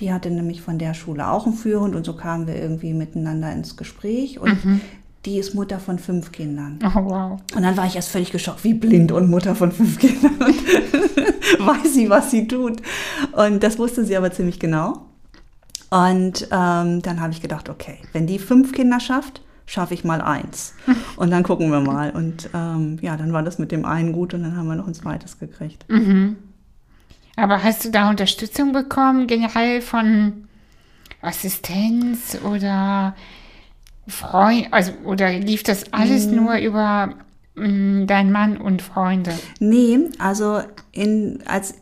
Die hatte nämlich von der Schule auch einen Führhund und so kamen wir irgendwie miteinander ins Gespräch. Und mhm die ist Mutter von fünf Kindern. Oh, wow. Und dann war ich erst völlig geschockt, wie blind und Mutter von fünf Kindern. (laughs) weiß sie, was sie tut. Und das wusste sie aber ziemlich genau. Und ähm, dann habe ich gedacht, okay, wenn die fünf Kinder schafft, schaffe ich mal eins. (laughs) Und dann gucken wir mal. Und ähm, ja, dann war das mit dem einen gut und dann haben wir noch ein zweites gekriegt. Mhm. Aber hast du da Unterstützung bekommen, generell von Assistenz oder Freund, also oder lief das alles mhm. nur über mh, dein Mann und Freunde? Nee, also in, als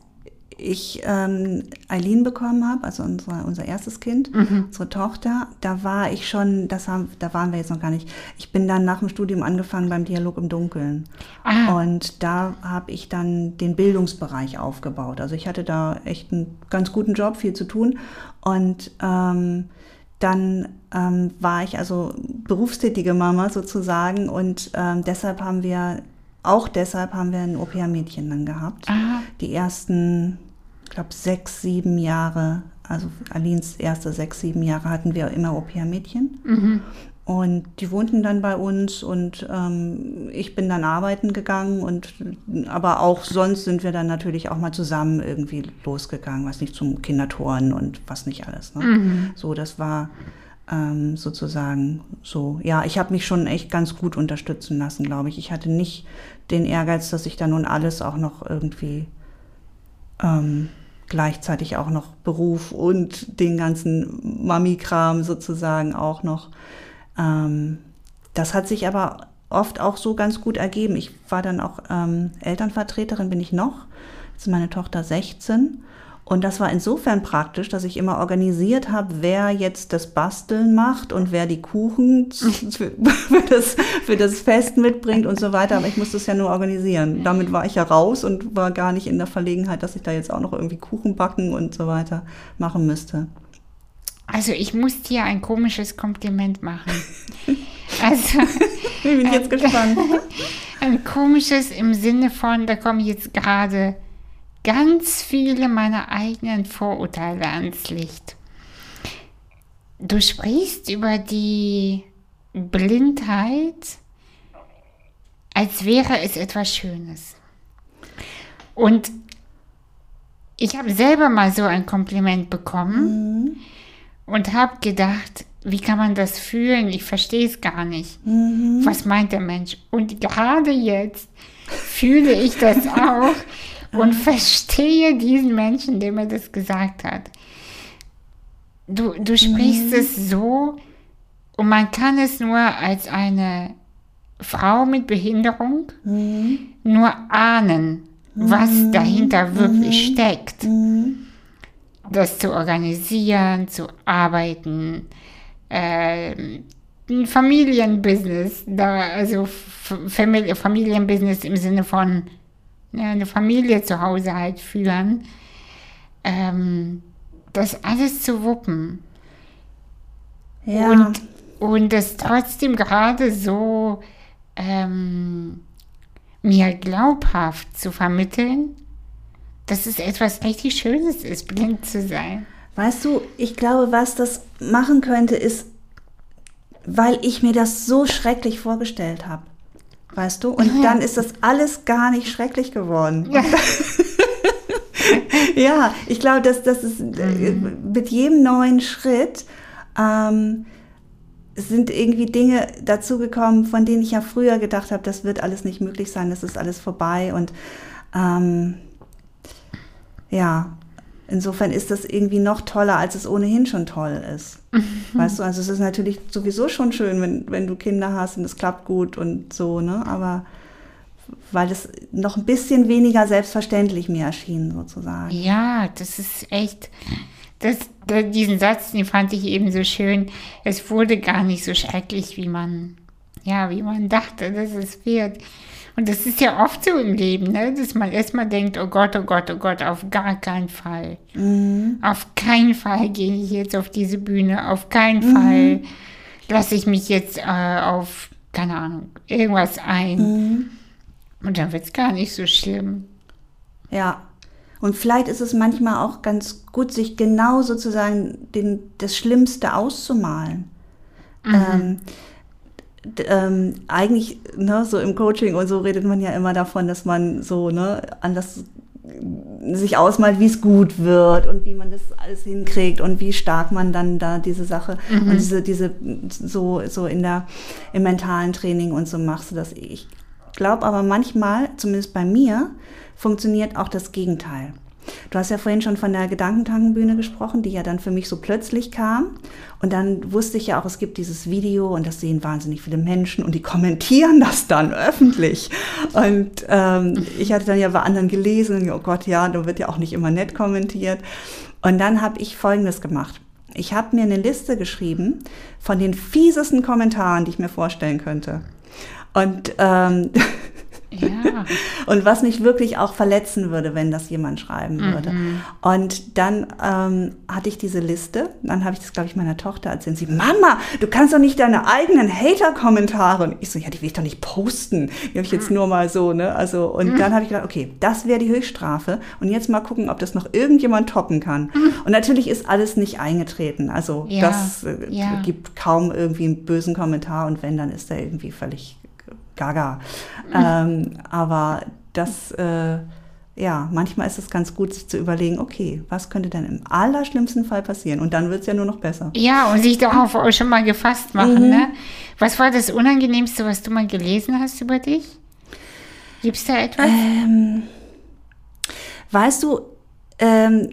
ich ähm, Eileen bekommen habe, also unsere, unser erstes Kind, mhm. unsere Tochter, da war ich schon, das haben, da waren wir jetzt noch gar nicht. Ich bin dann nach dem Studium angefangen beim Dialog im Dunkeln. Ah. Und da habe ich dann den Bildungsbereich aufgebaut. Also ich hatte da echt einen ganz guten Job, viel zu tun. Und ähm, dann ähm, war ich also berufstätige Mama sozusagen und ähm, deshalb haben wir, auch deshalb haben wir ein Au-pair-Mädchen dann gehabt. Aha. Die ersten, ich glaube, sechs, sieben Jahre, also Alins erste sechs, sieben Jahre hatten wir immer Au-pair-Mädchen. Mhm. Und die wohnten dann bei uns und ähm, ich bin dann arbeiten gegangen und aber auch sonst sind wir dann natürlich auch mal zusammen irgendwie losgegangen, was nicht zum Kindertoren und was nicht alles. Ne? Mhm. So, das war ähm, sozusagen so. Ja, ich habe mich schon echt ganz gut unterstützen lassen, glaube ich. Ich hatte nicht den Ehrgeiz, dass ich da nun alles auch noch irgendwie ähm, gleichzeitig auch noch Beruf und den ganzen Mami-Kram sozusagen auch noch ähm, das hat sich aber oft auch so ganz gut ergeben. Ich war dann auch ähm, Elternvertreterin, bin ich noch. Jetzt ist meine Tochter 16. Und das war insofern praktisch, dass ich immer organisiert habe, wer jetzt das Basteln macht und wer die Kuchen (laughs) für, das, für das Fest mitbringt und so weiter. Aber ich musste es ja nur organisieren. Damit war ich ja raus und war gar nicht in der Verlegenheit, dass ich da jetzt auch noch irgendwie Kuchen backen und so weiter machen müsste. Also ich muss dir ein komisches Kompliment machen. (laughs) Also, (laughs) bin ich jetzt gespannt. (laughs) Ein komisches im Sinne von, da kommen jetzt gerade ganz viele meiner eigenen Vorurteile ans Licht. Du sprichst über die Blindheit, als wäre es etwas Schönes. Und ich habe selber mal so ein Kompliment bekommen. Mhm und habe gedacht, wie kann man das fühlen? Ich verstehe es gar nicht. Mhm. Was meint der Mensch? Und gerade jetzt fühle ich das (laughs) auch und verstehe diesen Menschen, der mir das gesagt hat. Du, du sprichst mhm. es so und man kann es nur als eine Frau mit Behinderung mhm. nur ahnen, was mhm. dahinter wirklich mhm. steckt. Das zu organisieren, zu arbeiten, äh, ein Familienbusiness, da, also Famili Familienbusiness im Sinne von ja, eine Familie zu Hause halt führen, ähm, das alles zu wuppen. Ja. Und, und das trotzdem gerade so ähm, mir glaubhaft zu vermitteln, dass es etwas richtig Schönes ist, blind zu sein. Weißt du, ich glaube, was das machen könnte, ist, weil ich mir das so schrecklich vorgestellt habe. Weißt du? Und ja. dann ist das alles gar nicht schrecklich geworden. Ja, (laughs) ja ich glaube, dass das ist mhm. mit jedem neuen Schritt ähm, sind irgendwie Dinge dazugekommen, von denen ich ja früher gedacht habe, das wird alles nicht möglich sein, das ist alles vorbei. Und ähm, ja, insofern ist das irgendwie noch toller, als es ohnehin schon toll ist. Mhm. Weißt du, also es ist natürlich sowieso schon schön, wenn, wenn du Kinder hast und es klappt gut und so, ne? Aber weil es noch ein bisschen weniger selbstverständlich mir erschien, sozusagen. Ja, das ist echt das, diesen Satz, den fand ich eben so schön. Es wurde gar nicht so schrecklich, wie man, ja, wie man dachte, dass es wird. Und das ist ja oft so im Leben, ne? dass man erstmal denkt, oh Gott, oh Gott, oh Gott, auf gar keinen Fall. Mhm. Auf keinen Fall gehe ich jetzt auf diese Bühne, auf keinen mhm. Fall lasse ich mich jetzt äh, auf, keine Ahnung, irgendwas ein. Mhm. Und dann wird es gar nicht so schlimm. Ja, und vielleicht ist es manchmal auch ganz gut, sich genau sozusagen den, das Schlimmste auszumalen. Mhm. Ähm, ähm, eigentlich, ne, so im Coaching und so redet man ja immer davon, dass man so, ne, anders sich ausmalt, wie es gut wird und wie man das alles hinkriegt und wie stark man dann da diese Sache mhm. und diese, diese, so, so in der, im mentalen Training und so machst du das. Ich glaube aber manchmal, zumindest bei mir, funktioniert auch das Gegenteil. Du hast ja vorhin schon von der Gedankentankenbühne gesprochen, die ja dann für mich so plötzlich kam. Und dann wusste ich ja auch, es gibt dieses Video und das sehen wahnsinnig viele Menschen und die kommentieren das dann öffentlich. Und ähm, ich hatte dann ja bei anderen gelesen, oh Gott, ja, da wird ja auch nicht immer nett kommentiert. Und dann habe ich Folgendes gemacht. Ich habe mir eine Liste geschrieben von den fiesesten Kommentaren, die ich mir vorstellen könnte. Und ähm, (laughs) Ja. und was mich wirklich auch verletzen würde, wenn das jemand schreiben würde. Mhm. Und dann ähm, hatte ich diese Liste, dann habe ich das, glaube ich, meiner Tochter erzählt. Sie, Mama, du kannst doch nicht deine eigenen Hater-Kommentare. Und ich so, ja, die will ich doch nicht posten. Die habe ich jetzt mhm. nur mal so, ne? Also, und mhm. dann habe ich gedacht, okay, das wäre die Höchststrafe. Und jetzt mal gucken, ob das noch irgendjemand toppen kann. Mhm. Und natürlich ist alles nicht eingetreten. Also, ja. das äh, ja. gibt kaum irgendwie einen bösen Kommentar. Und wenn, dann ist er irgendwie völlig gaga. Ähm, aber das, äh, ja, manchmal ist es ganz gut, sich zu überlegen, okay, was könnte denn im allerschlimmsten Fall passieren? Und dann wird es ja nur noch besser. Ja, und sich darauf auch schon mal gefasst machen. Mhm. Ne? Was war das Unangenehmste, was du mal gelesen hast über dich? Gibt es da etwas? Ähm, weißt du, ähm,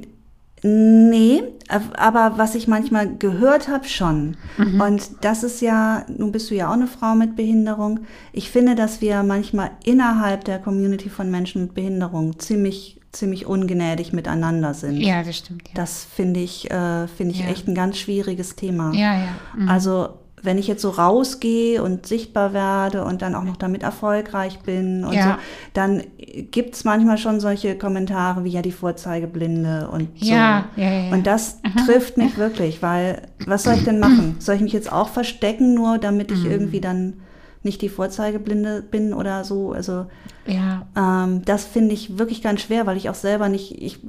Nee, aber was ich manchmal gehört habe, schon. Mhm. Und das ist ja, nun bist du ja auch eine Frau mit Behinderung. Ich finde, dass wir manchmal innerhalb der Community von Menschen mit Behinderung ziemlich, ziemlich ungnädig miteinander sind. Ja, das stimmt. Ja. Das finde ich, äh, finde ich ja. echt ein ganz schwieriges Thema. Ja, ja. Mhm. Also wenn ich jetzt so rausgehe und sichtbar werde und dann auch noch damit erfolgreich bin und ja. so, dann gibt es manchmal schon solche Kommentare wie ja die Vorzeigeblinde und so. Ja, ja, ja. Und das Aha. trifft mich wirklich, weil was soll ich denn machen? (clears throat) Soll ich mich jetzt auch verstecken, nur damit ich mhm. irgendwie dann nicht die Vorzeigeblinde bin oder so? Also ja. ähm, das finde ich wirklich ganz schwer, weil ich auch selber nicht, ich,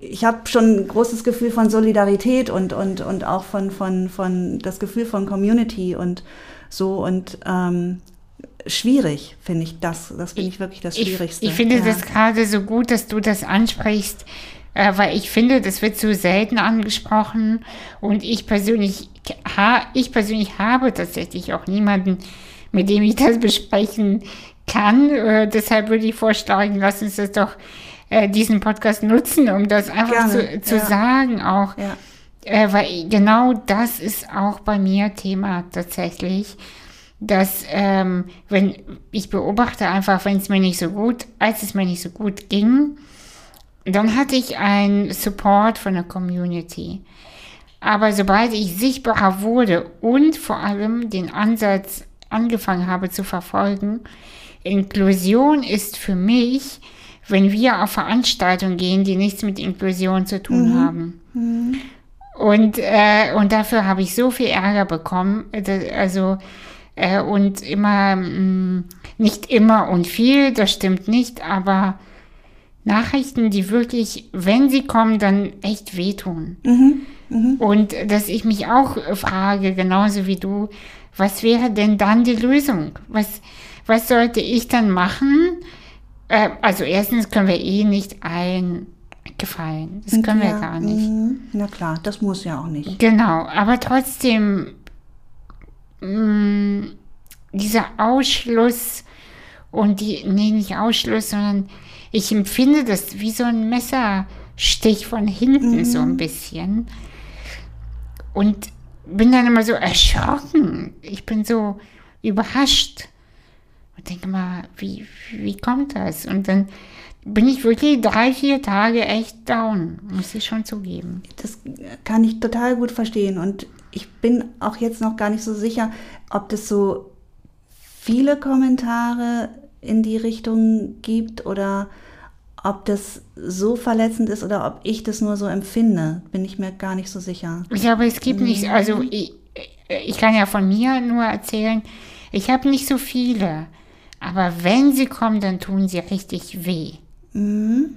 ich habe schon ein großes Gefühl von Solidarität und, und, und auch von, von, von das Gefühl von Community und so und ähm, schwierig, finde ich das. Das finde ich wirklich das Schwierigste. Ich, ich finde ja. das gerade so gut, dass du das ansprichst, äh, weil ich finde, das wird zu selten angesprochen und ich persönlich, ha, ich persönlich habe tatsächlich auch niemanden, mit dem ich das besprechen kann. Äh, deshalb würde ich vorschlagen, lass uns das doch äh, diesen Podcast nutzen, um das einfach Gerne. zu, zu ja. sagen auch. Ja. Äh, weil genau das ist auch bei mir Thema tatsächlich. dass ähm, wenn ich beobachte einfach, wenn es mir nicht so gut, als es mir nicht so gut ging, dann hatte ich einen Support von der Community. Aber sobald ich sichtbarer wurde und vor allem den Ansatz angefangen habe zu verfolgen, Inklusion ist für mich, wenn wir auf Veranstaltungen gehen, die nichts mit Inklusion zu tun mhm. haben. Mhm. Und, äh, und dafür habe ich so viel Ärger bekommen. Also, äh, und immer, mh, mm, nicht immer und viel, das stimmt nicht, aber Nachrichten, die wirklich, wenn sie kommen, dann echt wehtun. Mhm. Mhm. Und dass ich mich auch frage, genauso wie du, was wäre denn dann die Lösung? Was, was sollte ich dann machen? Äh, also erstens können wir eh nicht allen gefallen. Das können ja, wir gar nicht. Mhm. Na klar, das muss ja auch nicht. Genau, aber trotzdem mh, mm, dieser Ausschluss und die, nee, nicht Ausschluss, sondern ich empfinde das wie so ein Messerstich von hinten mhm. so ein bisschen. Und bin dann immer so erschrocken. Ich bin so überrascht. Denke mal, wie, wie kommt das? Und dann bin ich wirklich drei, vier Tage echt down, muss ich schon zugeben. Das kann ich total gut verstehen. Und ich bin auch jetzt noch gar nicht so sicher, ob das so viele Kommentare in die Richtung gibt oder ob das so verletzend ist oder ob ich das nur so empfinde, bin ich mir gar nicht so sicher. Ich glaube, es gibt nicht, also mhm. ich, ich kann ja von mir nur erzählen, ich habe nicht so viele, aber wenn sie kommen, dann tun sie richtig weh. Mhm.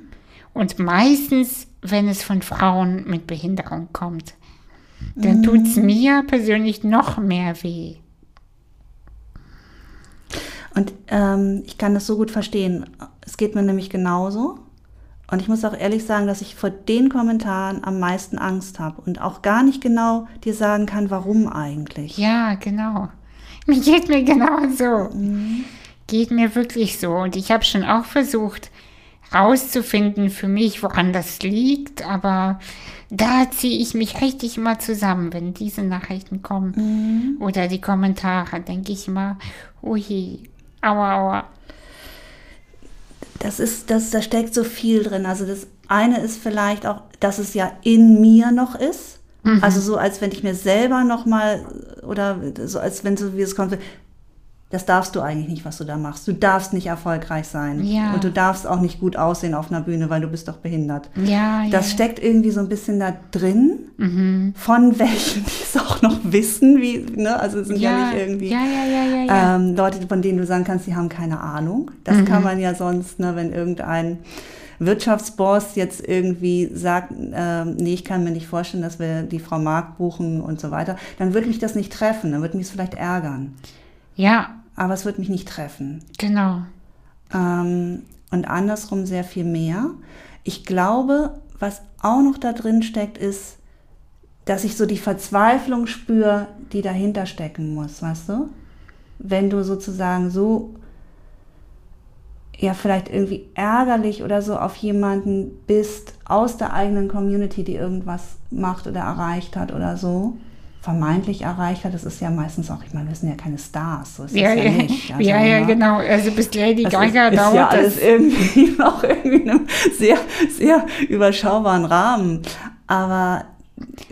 Und meistens, wenn es von Frauen mit Behinderung kommt, dann mhm. tut es mir persönlich noch mehr weh. Und ähm, ich kann das so gut verstehen. Es geht mir nämlich genauso. Und ich muss auch ehrlich sagen, dass ich vor den Kommentaren am meisten Angst habe und auch gar nicht genau dir sagen kann, warum eigentlich. Ja, genau. Mir geht mir genau so. Mhm. Geht mir wirklich so. Und ich habe schon auch versucht, rauszufinden für mich, woran das liegt, aber da ziehe ich mich richtig immer zusammen, wenn diese Nachrichten kommen mhm. oder die Kommentare, denke ich immer, ui, Aua, aua. Das ist, das, da steckt so viel drin. Also das eine ist vielleicht auch, dass es ja in mir noch ist. Mhm. Also so, als wenn ich mir selber noch mal oder so, als wenn so wie es kommt, das darfst du eigentlich nicht, was du da machst. Du darfst nicht erfolgreich sein. Ja. Und du darfst auch nicht gut aussehen auf einer Bühne, weil du bist doch behindert. Ja, das ja. steckt irgendwie so ein bisschen da drin, mhm. von welchen die es auch noch wissen, wie, ne? Also es sind ja, ja nicht irgendwie ähm, Leute, von denen du sagen kannst, die haben keine Ahnung. Das mhm. kann man ja sonst, ne, wenn irgendein Wirtschaftsboss jetzt irgendwie sagt, äh, nee, ich kann mir nicht vorstellen, dass wir die Frau Mark buchen und so weiter, dann würde mich das nicht treffen, dann würde mich es vielleicht ärgern. Ja. Aber es wird mich nicht treffen. Genau. Ähm, und andersrum sehr viel mehr. Ich glaube, was auch noch da drin steckt, ist, dass ich so die Verzweiflung spüre, die dahinter stecken muss, weißt du? Wenn du sozusagen so, ja, vielleicht irgendwie ärgerlich oder so auf jemanden bist aus der eigenen Community, die irgendwas macht oder erreicht hat oder so vermeintlich erreicht hat, das ist ja meistens auch, ich meine, wir sind ja keine Stars, so ist ja, ja, ja nicht. Also, ja, ja, genau. Also bis Lady Gaga ist, dauert ist ja alles das irgendwie (laughs) noch irgendwie in einem sehr, sehr überschaubaren Rahmen. Aber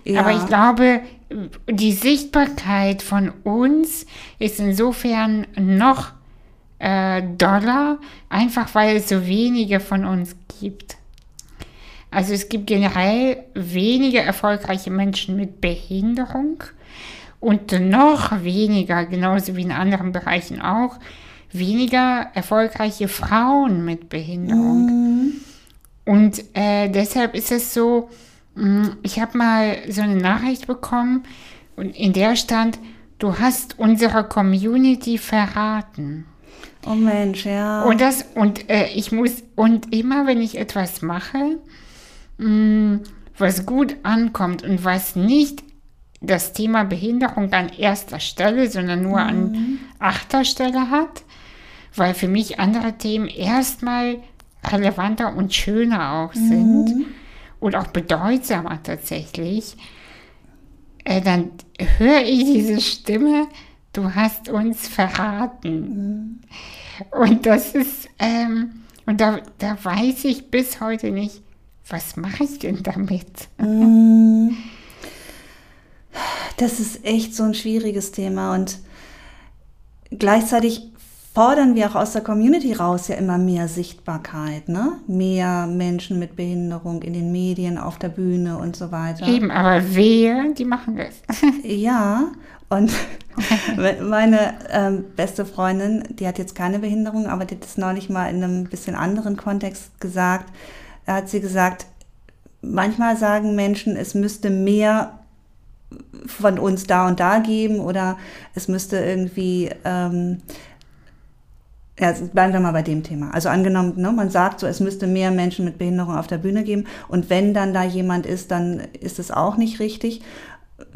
ja. Aber ich glaube, die Sichtbarkeit von uns ist insofern noch äh, doller, einfach weil es so wenige von uns gibt. Also es gibt generell weniger erfolgreiche Menschen mit Behinderung und noch weniger, genauso wie in anderen Bereichen auch, weniger erfolgreiche Frauen mit Behinderung. Mhm. Und äh, deshalb ist es so, hm, ich habe mal so eine Nachricht bekommen und in der stand, du hast unsere Community verraten. Oh Mensch, ja. Und das, und äh, ich muss, und immer wenn ich etwas mache, Mm, was gut ankommt und was nicht das Thema Behinderung an erster Stelle, sondern nur mhm. an achter Stelle hat, weil für mich andere Themen erstmal relevanter und schöner auch mhm. sind und auch bedeutsamer tatsächlich, äh, dann höre ich diese Stimme, du hast uns verraten. Mhm. Und das ist, ähm, und da, da weiß ich bis heute nicht, was mache ich denn damit? Mhm. Das ist echt so ein schwieriges Thema und gleichzeitig fordern wir auch aus der Community raus ja immer mehr Sichtbarkeit, ne? Mehr Menschen mit Behinderung in den Medien, auf der Bühne und so weiter. Eben, aber wer, die machen das. (laughs) ja, und (laughs) meine ähm, beste Freundin, die hat jetzt keine Behinderung, aber die hat es neulich mal in einem bisschen anderen Kontext gesagt. Da hat sie gesagt, manchmal sagen Menschen, es müsste mehr von uns da und da geben oder es müsste irgendwie ähm, ja, bleiben wir mal bei dem Thema. Also angenommen, ne, man sagt so, es müsste mehr Menschen mit Behinderung auf der Bühne geben und wenn dann da jemand ist, dann ist es auch nicht richtig.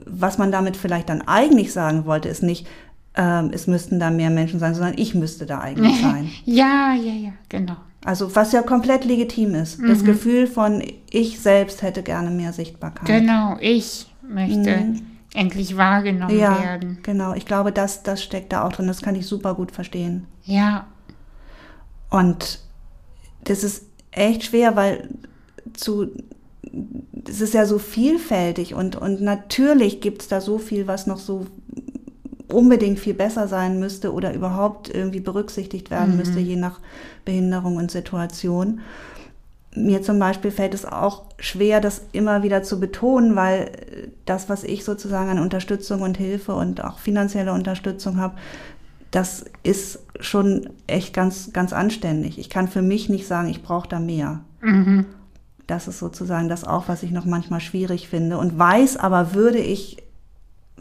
Was man damit vielleicht dann eigentlich sagen wollte, ist nicht, ähm, es müssten da mehr Menschen sein, sondern ich müsste da eigentlich (laughs) sein. Ja, ja, ja, genau. Also was ja komplett legitim ist. Mhm. Das Gefühl von, ich selbst hätte gerne mehr Sichtbarkeit. Genau, ich möchte mhm. endlich wahrgenommen ja, werden. Genau, ich glaube, das, das steckt da auch drin. Das kann ich super gut verstehen. Ja. Und das ist echt schwer, weil zu es ist ja so vielfältig und, und natürlich gibt es da so viel, was noch so unbedingt viel besser sein müsste oder überhaupt irgendwie berücksichtigt werden mhm. müsste, je nach Behinderung und Situation. Mir zum Beispiel fällt es auch schwer, das immer wieder zu betonen, weil das, was ich sozusagen an Unterstützung und Hilfe und auch finanzielle Unterstützung habe, das ist schon echt ganz, ganz anständig. Ich kann für mich nicht sagen, ich brauche da mehr. Mhm. Das ist sozusagen das auch, was ich noch manchmal schwierig finde und weiß aber, würde ich,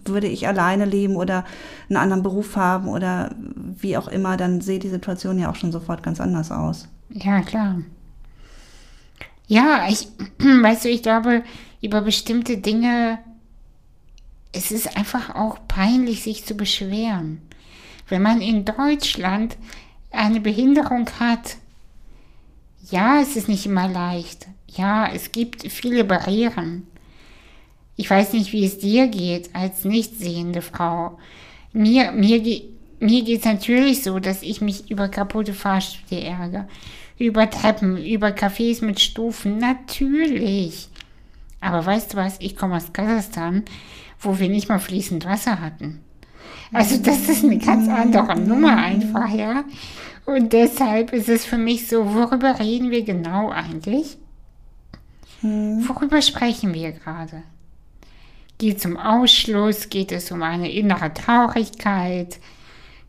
würde ich alleine leben oder einen anderen Beruf haben oder wie auch immer, dann sehe die Situation ja auch schon sofort ganz anders aus. Ja, klar. Ja, ich, (clears throat) weißt du, ich glaube, über bestimmte Dinge, es ist einfach auch peinlich, sich zu beschweren. Wenn man in Deutschland eine Behinderung hat, ja, es ist nicht immer leicht. Ja, es gibt viele Barrieren. Ich weiß nicht, wie es dir geht als nicht sehende Frau. Mir, mir, mir geht es natürlich so, dass ich mich über kaputte Fahrstühle ärgere. Über Treppen, über Cafés mit Stufen, natürlich. Aber weißt du was, ich komme aus Kasachstan, wo wir nicht mal fließend Wasser hatten. Also das ist eine ganz andere Nummer einfach, ja. Und deshalb ist es für mich so, worüber reden wir genau eigentlich? Hm. Worüber sprechen wir gerade? Geht es um Ausschluss? Geht es um eine innere Traurigkeit?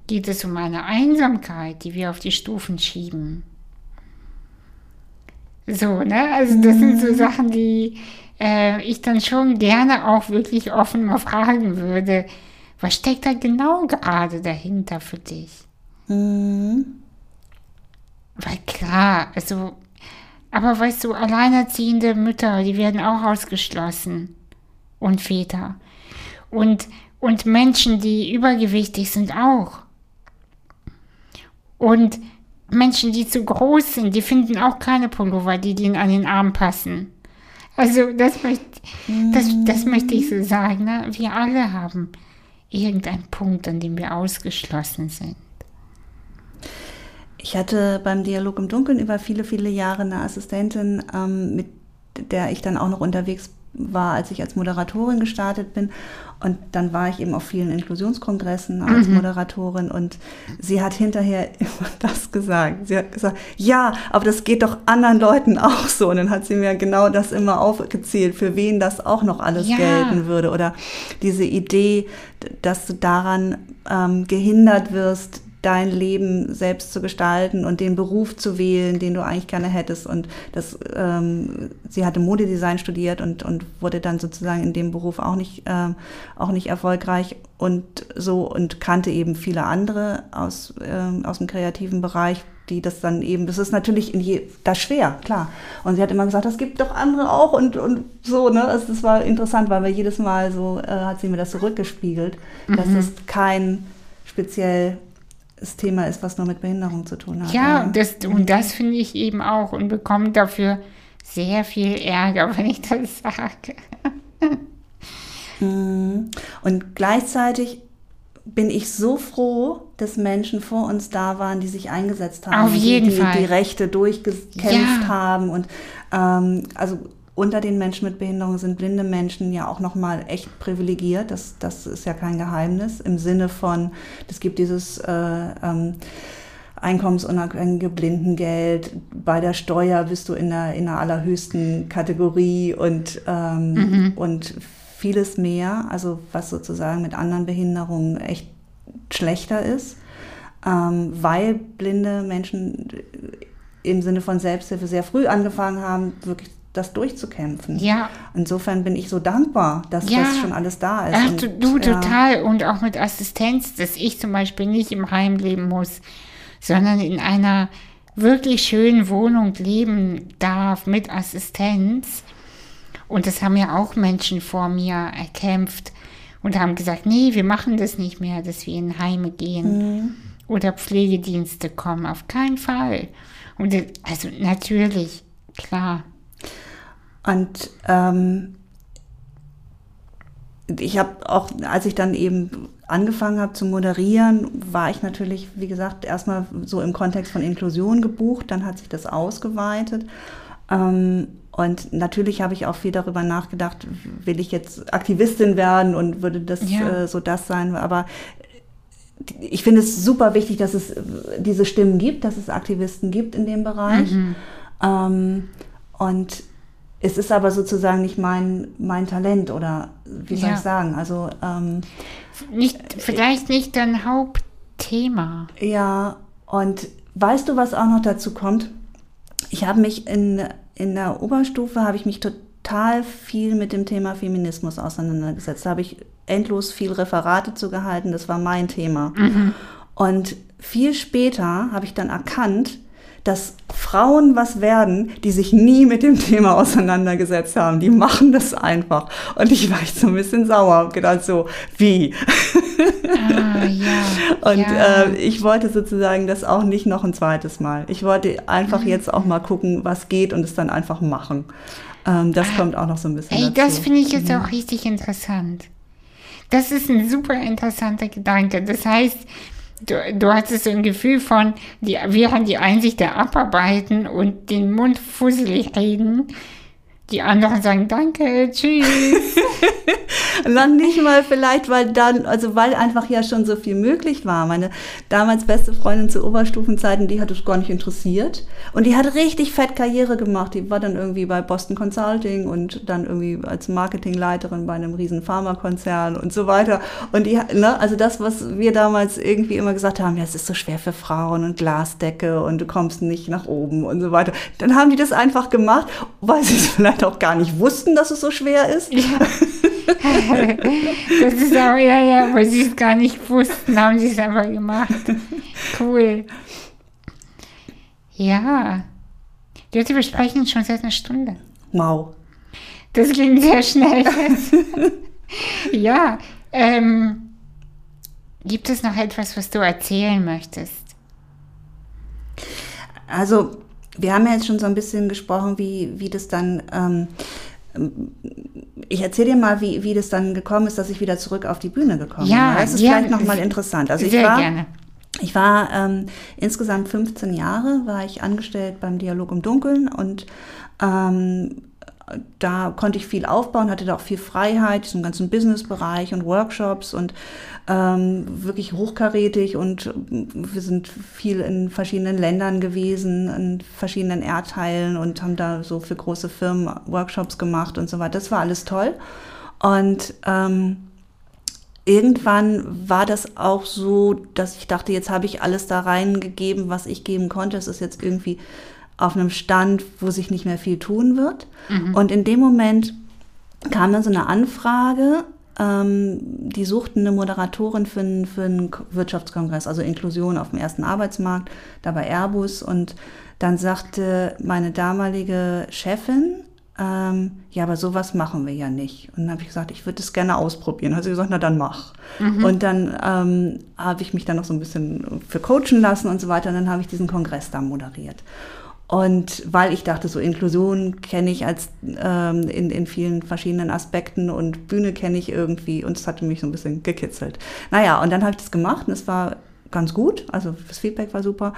Geht es um eine Einsamkeit, die wir auf die Stufen schieben? So, ne? Also das sind so hm. Sachen, die äh, ich dann schon gerne auch wirklich offen mal fragen würde. Was steckt da genau gerade dahinter für dich? Mhm. Weil klar, also, aber weißt du, alleinerziehende Mütter, die werden auch ausgeschlossen. Und Väter. Und, und Menschen, die übergewichtig sind, auch. Und Menschen, die zu groß sind, die finden auch keine Pullover, die ihnen an den Arm passen. Also das möchte, das, das möchte ich so sagen. Ne? Wir alle haben irgendein Punkt, an dem wir ausgeschlossen sind. Ich hatte beim Dialog im Dunkeln über viele, viele Jahre eine Assistentin, ähm, mit der ich dann auch noch unterwegs war, als ich als Moderatorin gestartet bin. Und dann war ich eben auf vielen Inklusionskongressen als mhm. Moderatorin und sie hat hinterher (laughs) immer das gesagt. Sie hat gesagt, ja, aber das geht doch anderen Leuten auch so. Und dann hat sie mir genau das immer aufgezählt, für wen das auch noch alles ja. gelten würde. Oder diese Idee, dass du daran ähm, gehindert wirst, dein Leben selbst zu gestalten und den Beruf zu wählen, den du eigentlich gerne hättest. Und das, ähm, sie hatte Modedesign studiert und, und wurde dann sozusagen in dem Beruf auch nicht, ähm, auch nicht erfolgreich und so und kannte eben viele andere aus, ähm, aus dem kreativen Bereich, die das dann eben, das ist natürlich in je, das schwer, klar. Und sie hat immer gesagt, das gibt doch andere auch und, und so, ne? Also das war interessant, weil wir jedes Mal so, äh, hat sie mir das zurückgespiegelt, mhm. dass es kein speziell das Thema ist, was nur mit Behinderung zu tun hat. Ja, ja. Das, und das finde ich eben auch und bekomme dafür sehr viel Ärger, wenn ich das sage. Mhm. Und gleichzeitig bin ich so froh, dass Menschen vor uns da waren, die sich eingesetzt haben. Auf jeden die, Fall. Die Rechte durchgekämpft ja. haben. Und ähm, also unter den Menschen mit Behinderung sind blinde Menschen ja auch nochmal echt privilegiert. Das, das ist ja kein Geheimnis. Im Sinne von, es gibt dieses äh, ähm, einkommensunabhängige Blindengeld. Bei der Steuer bist du in der, in der allerhöchsten Kategorie und, ähm, mhm. und vieles mehr, also was sozusagen mit anderen Behinderungen echt schlechter ist, ähm, weil blinde Menschen im Sinne von Selbsthilfe sehr früh angefangen haben, wirklich das durchzukämpfen. Ja. Insofern bin ich so dankbar, dass ja. das schon alles da ist. Ach, und, du, ja. total. Und auch mit Assistenz, dass ich zum Beispiel nicht im Heim leben muss, sondern in einer wirklich schönen Wohnung leben darf mit Assistenz. Und das haben ja auch Menschen vor mir erkämpft und haben gesagt, nee, wir machen das nicht mehr, dass wir in Heime gehen mhm. oder Pflegedienste kommen. Auf keinen Fall. Und also natürlich, klar. Und ähm, ich habe auch, als ich dann eben angefangen habe zu moderieren, war ich natürlich, wie gesagt, erstmal so im Kontext von Inklusion gebucht, dann hat sich das ausgeweitet. Ähm, und natürlich habe ich auch viel darüber nachgedacht, will ich jetzt Aktivistin werden und würde das ja. äh, so das sein. Aber ich finde es super wichtig, dass es diese Stimmen gibt, dass es Aktivisten gibt in dem Bereich. Mhm. Ähm, und es ist aber sozusagen nicht mein, mein Talent oder wie soll ja. ich sagen? Also ähm, nicht, vielleicht nicht dein Hauptthema. Ja, und weißt du, was auch noch dazu kommt? Ich habe mich in in der Oberstufe habe ich mich total viel mit dem Thema Feminismus auseinandergesetzt. Da habe ich endlos viel Referate zu gehalten. Das war mein Thema. Mhm. Und viel später habe ich dann erkannt, dass Frauen was werden, die sich nie mit dem Thema auseinandergesetzt haben. Die machen das einfach. Und ich war echt so ein bisschen sauer und gedacht so, wie? Ah, ja, und ja. Äh, ich wollte sozusagen das auch nicht noch ein zweites Mal. Ich wollte einfach mhm. jetzt auch mal gucken, was geht und es dann einfach machen. Ähm, das ah, kommt auch noch so ein bisschen Ey, dazu. das finde ich jetzt mhm. auch richtig interessant. Das ist ein super interessanter Gedanke. Das heißt, Du, du hattest so ein Gefühl von, die, wir haben die Einsicht der Abarbeiten und den Mund fusselig reden. Die anderen sagen Danke, tschüss. (laughs) dann nicht mal vielleicht, weil dann, also weil einfach ja schon so viel möglich war. Meine damals beste Freundin zu Oberstufenzeiten, die hat es gar nicht interessiert. Und die hat richtig fett Karriere gemacht. Die war dann irgendwie bei Boston Consulting und dann irgendwie als Marketingleiterin bei einem riesen Pharmakonzern und so weiter. Und die, ne, also das, was wir damals irgendwie immer gesagt haben, ja, es ist so schwer für Frauen und Glasdecke und du kommst nicht nach oben und so weiter. Dann haben die das einfach gemacht, weil sie es (laughs) vielleicht auch gar nicht wussten, dass es so schwer ist. Ja. (laughs) das ist auch, ja, ja, weil sie es gar nicht wussten, haben sie es einfach gemacht. Cool. Ja. Jetzt wir sprechen schon seit einer Stunde. Wow. Das ging sehr schnell. ja. Ähm, gibt es noch etwas, was du erzählen möchtest? Also, wir haben ja jetzt schon so ein bisschen gesprochen, wie, wie das dann ähm, ich erzähle dir mal, wie, wie das dann gekommen ist, dass ich wieder zurück auf die Bühne gekommen ja, bin. Das ist ja, vielleicht nochmal interessant. Also ich war, gerne. Ich war ähm, insgesamt 15 Jahre, war ich angestellt beim Dialog im Dunkeln und ähm, da konnte ich viel aufbauen, hatte da auch viel Freiheit, diesen ganzen Businessbereich und Workshops und ähm, wirklich hochkarätig und wir sind viel in verschiedenen Ländern gewesen, in verschiedenen Erdteilen und haben da so für große Firmen Workshops gemacht und so weiter. Das war alles toll. Und ähm, irgendwann war das auch so, dass ich dachte, jetzt habe ich alles da reingegeben, was ich geben konnte. Es ist jetzt irgendwie auf einem Stand, wo sich nicht mehr viel tun wird. Mhm. Und in dem Moment kam dann so eine Anfrage, ähm, die suchten eine Moderatorin für, einen, für einen Wirtschaftskongress, also Inklusion auf dem ersten Arbeitsmarkt, da bei Airbus. Und dann sagte meine damalige Chefin, ähm, ja, aber sowas machen wir ja nicht. Und dann habe ich gesagt, ich würde das gerne ausprobieren. Hat sie gesagt, na dann mach. Mhm. Und dann ähm, habe ich mich dann noch so ein bisschen für coachen lassen und so weiter. Und dann habe ich diesen Kongress da moderiert. Und weil ich dachte, so Inklusion kenne ich als ähm, in, in vielen verschiedenen Aspekten und Bühne kenne ich irgendwie und es hatte mich so ein bisschen gekitzelt. Naja, und dann habe ich das gemacht und es war ganz gut, also das Feedback war super.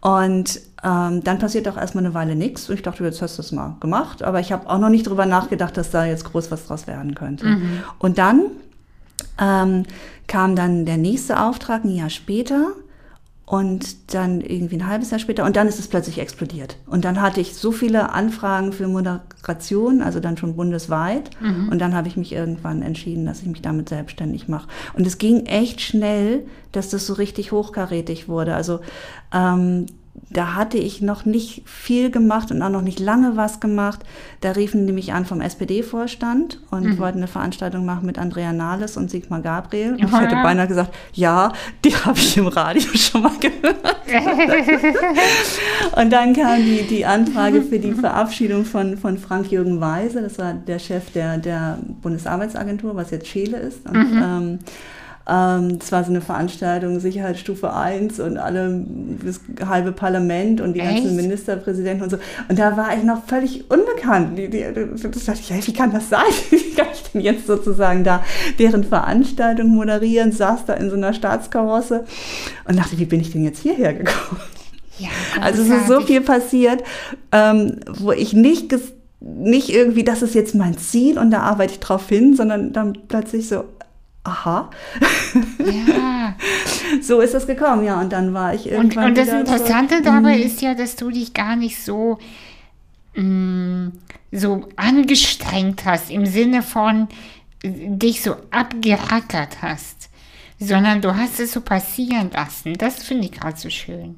Und ähm, dann passiert auch erstmal eine Weile nichts. Und ich dachte, jetzt hast du es mal gemacht, aber ich habe auch noch nicht drüber nachgedacht, dass da jetzt groß was draus werden könnte. Mhm. Und dann ähm, kam dann der nächste Auftrag ein Jahr später und dann irgendwie ein halbes Jahr später und dann ist es plötzlich explodiert. Und dann hatte ich so viele Anfragen für Moderation, also dann schon bundesweit. Mhm. Und dann habe ich mich irgendwann entschieden, dass ich mich damit selbstständig mache. Und es ging echt schnell, dass das so richtig hochkarätig wurde. Also ähm, da hatte ich noch nicht viel gemacht und auch noch nicht lange was gemacht. Da riefen die mich an vom SPD-Vorstand und mhm. wollten eine Veranstaltung machen mit Andrea Nahles und Sigmar Gabriel. Und ich hätte beinahe gesagt, ja, die (laughs) habe ich im Radio schon mal gehört. (laughs) und dann kam die, die Anfrage für die Verabschiedung von, von Frank-Jürgen Weise. Das war der Chef der, der Bundesarbeitsagentur, was jetzt Chile ist. Und, mhm. ähm, ähm, das war so eine Veranstaltung, Sicherheitsstufe 1 und alle, das halbe Parlament und die Echt? ganzen Ministerpräsidenten und so. Und da war ich noch völlig unbekannt. Die, die, das dachte ich, hey, wie kann das sein? (laughs) Wie kann ich denn jetzt sozusagen da deren Veranstaltung moderieren? Saß da in so einer Staatskarosse und dachte, wie bin ich denn jetzt hierher gekommen? Ja, (laughs) also es ist so viel passiert, ähm, wo ich nicht nicht irgendwie, das ist jetzt mein Ziel und da arbeite ich drauf hin, sondern dann plötzlich so, aha. Ja. (laughs) so ist es gekommen, ja. Und dann war ich irgendwann. Und, und das Interessante so, dabei mm. ist ja, dass du dich gar nicht so, mh, mm, so angestrengt hast, im Sinne von dich so abgerackert hast, sondern du hast es so passieren lassen. Das finde ich gerade so schön.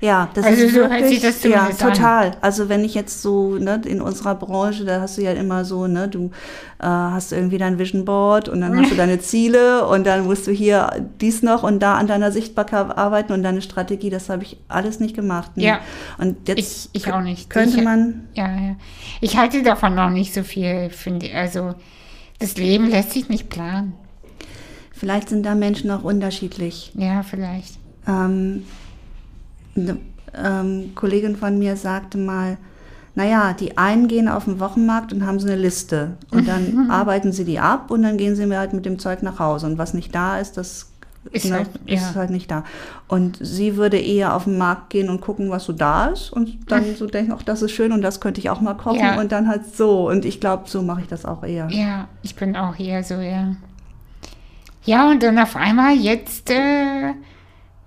Ja, das also ist so wirklich, das ja, total. An. Also wenn ich jetzt so ne, in unserer Branche, da hast du ja immer so, ne, du äh, hast irgendwie dein Vision Board und dann hast du deine (laughs) Ziele und dann musst du hier dies noch und da an deiner Sichtbarkeit arbeiten und deine Strategie. Das habe ich alles nicht gemacht. Ne? Ja. Und jetzt ich, ich auch nicht. Könnte ich, man. Ja, ja. Ich halte davon noch nicht so viel, finde ich. Also das Leben lässt sich nicht planen. Vielleicht sind da Menschen auch unterschiedlich. Ja, vielleicht. Ähm, eine ähm, Kollegin von mir sagte mal, naja, die einen gehen auf den Wochenmarkt und haben so eine Liste und dann (laughs) arbeiten sie die ab und dann gehen sie mir halt mit dem Zeug nach Hause und was nicht da ist, das ist, ne, halt, ist ja. halt nicht da. Und sie würde eher auf den Markt gehen und gucken, was so da ist und dann so denken, ach, das ist schön und das könnte ich auch mal kochen ja. und dann halt so. Und ich glaube, so mache ich das auch eher. Ja, ich bin auch eher so, ja. Ja, und dann auf einmal jetzt äh,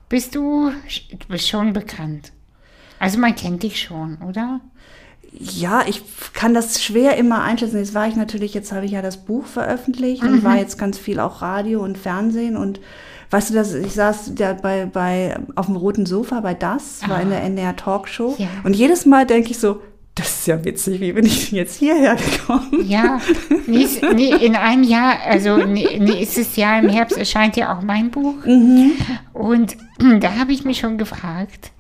bist du, du bist schon bekannt. Also man kennt dich schon, oder? Ja, ich kann das schwer immer einschätzen. Jetzt war ich natürlich, jetzt habe ich ja das Buch veröffentlicht mhm. und war jetzt ganz viel auch Radio und Fernsehen und weißt du, dass ich saß ja bei, bei auf dem roten Sofa bei das, war in der ah. NDR Talkshow ja. und jedes Mal denke ich so, das ist ja witzig, wie bin ich jetzt hierher gekommen? Ja, nee, nee, in einem Jahr, also nächstes Jahr im Herbst erscheint ja auch mein Buch. Mhm. Und (clears throat) da habe ich mich schon gefragt,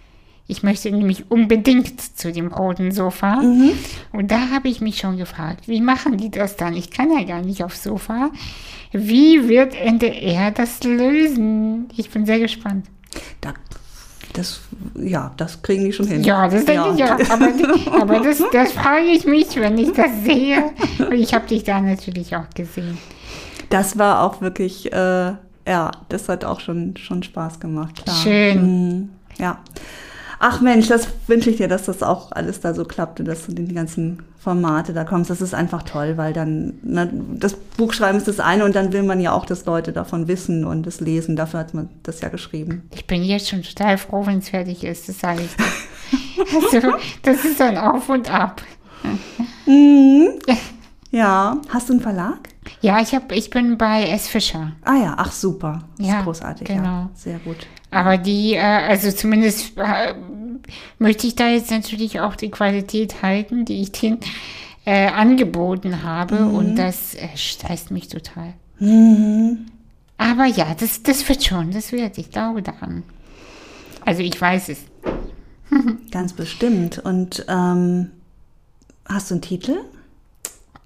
ich möchte nämlich unbedingt zu dem roten Sofa. Mhm. Und da habe ich mich schon gefragt, wie machen die das dann? Ich kann ja gar nicht aufs Sofa. Wie wird NDR das lösen? Ich bin sehr gespannt. Da das, ja, das kriegen die schon hin. Ja, das denke ja. ich auch. Aber, (laughs) aber das, das frage ich mich, wenn ich das sehe. Und ich habe dich da natürlich auch gesehen. Das war auch wirklich, äh, ja, das hat auch schon, schon Spaß gemacht. Klar. Schön. Mhm, ja. Ach Mensch, das wünsche ich dir, dass das auch alles da so klappt und dass du in die ganzen Formate da kommst. Das ist einfach toll, weil dann, ne, das Buchschreiben ist das eine und dann will man ja auch, dass Leute davon wissen und es lesen. Dafür hat man das ja geschrieben. Ich bin jetzt schon total froh, wenn es fertig ist, das sage ich also, das ist ein Auf und Ab. mhm. Ja, hast du einen Verlag? Ja, ich, hab, ich bin bei S. Fischer. Ah ja, ach super. Das ja, ist großartig. Genau. Ja, sehr gut. Aber die, äh, also zumindest äh, möchte ich da jetzt natürlich auch die Qualität halten, die ich denen äh, angeboten habe. Mhm. Und das äh, steißt mich total. Mhm. Aber ja, das, das wird schon, das wird, ich glaube daran. Also ich weiß es. (laughs) Ganz bestimmt. Und ähm, hast du einen Titel?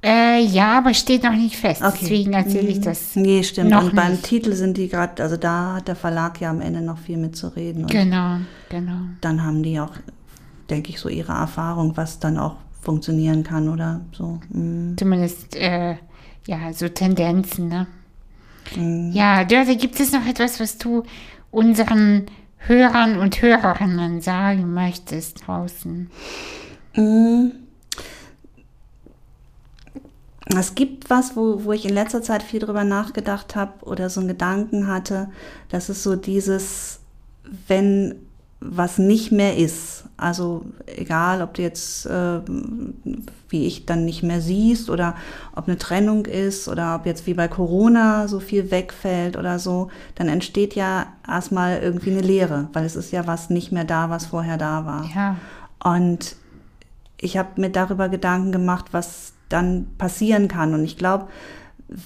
Äh, ja, aber steht noch nicht fest. Okay. Deswegen erzähle ich mhm. das. Nee, stimmt. Noch und beim nicht. Titel sind die gerade, also da hat der Verlag ja am Ende noch viel mitzureden. Genau, genau. Dann haben die auch denke ich, so ihre Erfahrung, was dann auch funktionieren kann oder so. Mhm. Zumindest, äh, ja, so Tendenzen, ne? Mhm. Ja, Dörte, gibt es noch etwas, was du unseren Hörern und Hörerinnen sagen möchtest draußen? Mhm. Es gibt was, wo, wo ich in letzter Zeit viel drüber nachgedacht habe oder so einen Gedanken hatte. Das ist so dieses, wenn was nicht mehr ist. Also egal, ob du jetzt, äh, wie ich, dann nicht mehr siehst oder ob eine Trennung ist oder ob jetzt wie bei Corona so viel wegfällt oder so, dann entsteht ja erstmal irgendwie eine Leere, weil es ist ja was nicht mehr da, was vorher da war. Ja. Und ich habe mir darüber Gedanken gemacht, was dann passieren kann. Und ich glaube,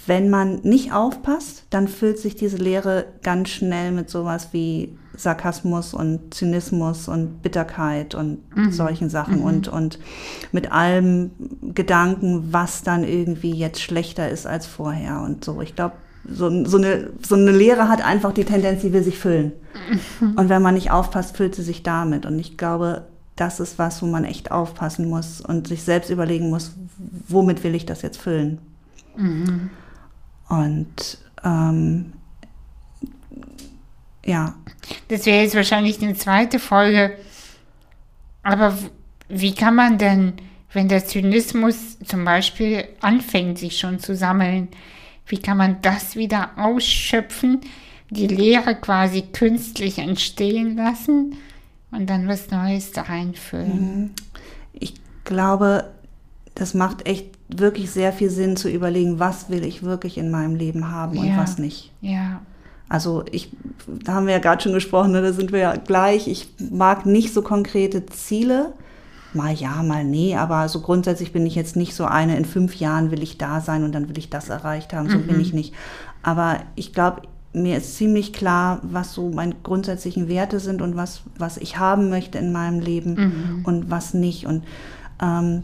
wenn man nicht aufpasst, dann füllt sich diese Leere ganz schnell mit sowas wie Sarkasmus und Zynismus und Bitterkeit und mhm. solchen Sachen mhm. und, und mit allem Gedanken, was dann irgendwie jetzt schlechter ist als vorher und so. Ich glaube, so, so, eine, so eine Lehre hat einfach die Tendenz, sie will sich füllen. Mhm. Und wenn man nicht aufpasst, füllt sie sich damit. Und ich glaube, das ist was, wo man echt aufpassen muss und sich selbst überlegen muss, womit will ich das jetzt füllen. Mhm. Und ähm, ja. Das wäre jetzt wahrscheinlich eine zweite Folge. Aber wie kann man denn, wenn der Zynismus zum Beispiel anfängt, sich schon zu sammeln, wie kann man das wieder ausschöpfen, die Lehre quasi künstlich entstehen lassen und dann was Neues da einfüllen? Mhm. Ich glaube, das macht echt wirklich sehr viel Sinn zu überlegen, was will ich wirklich in meinem Leben haben und ja. was nicht. Ja. Also ich, da haben wir ja gerade schon gesprochen, ne, da sind wir ja gleich. Ich mag nicht so konkrete Ziele. Mal ja, mal nee, aber so grundsätzlich bin ich jetzt nicht so eine, in fünf Jahren will ich da sein und dann will ich das erreicht haben. So mhm. bin ich nicht. Aber ich glaube, mir ist ziemlich klar, was so meine grundsätzlichen Werte sind und was, was ich haben möchte in meinem Leben mhm. und was nicht. Und ähm,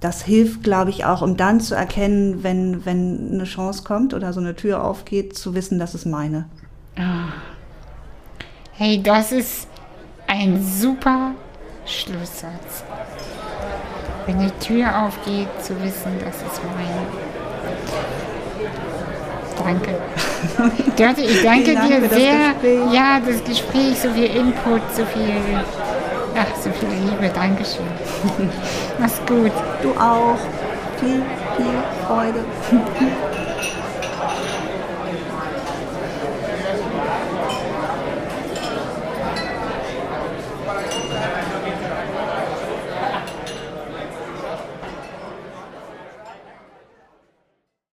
das hilft, glaube ich, auch, um dann zu erkennen, wenn, wenn eine Chance kommt oder so eine Tür aufgeht, zu wissen, das ist meine. Ah. Hey, das ist ein super Schlusssatz. Wenn die Tür aufgeht, zu wissen, das ist meine. Danke. Dörte, ich danke dir sehr. Das ja, das Gespräch, so viel Input, so viel, ach, so viel Liebe. Dankeschön. (laughs) Mach's gut. Du auch. Viel, viel Freude. (laughs)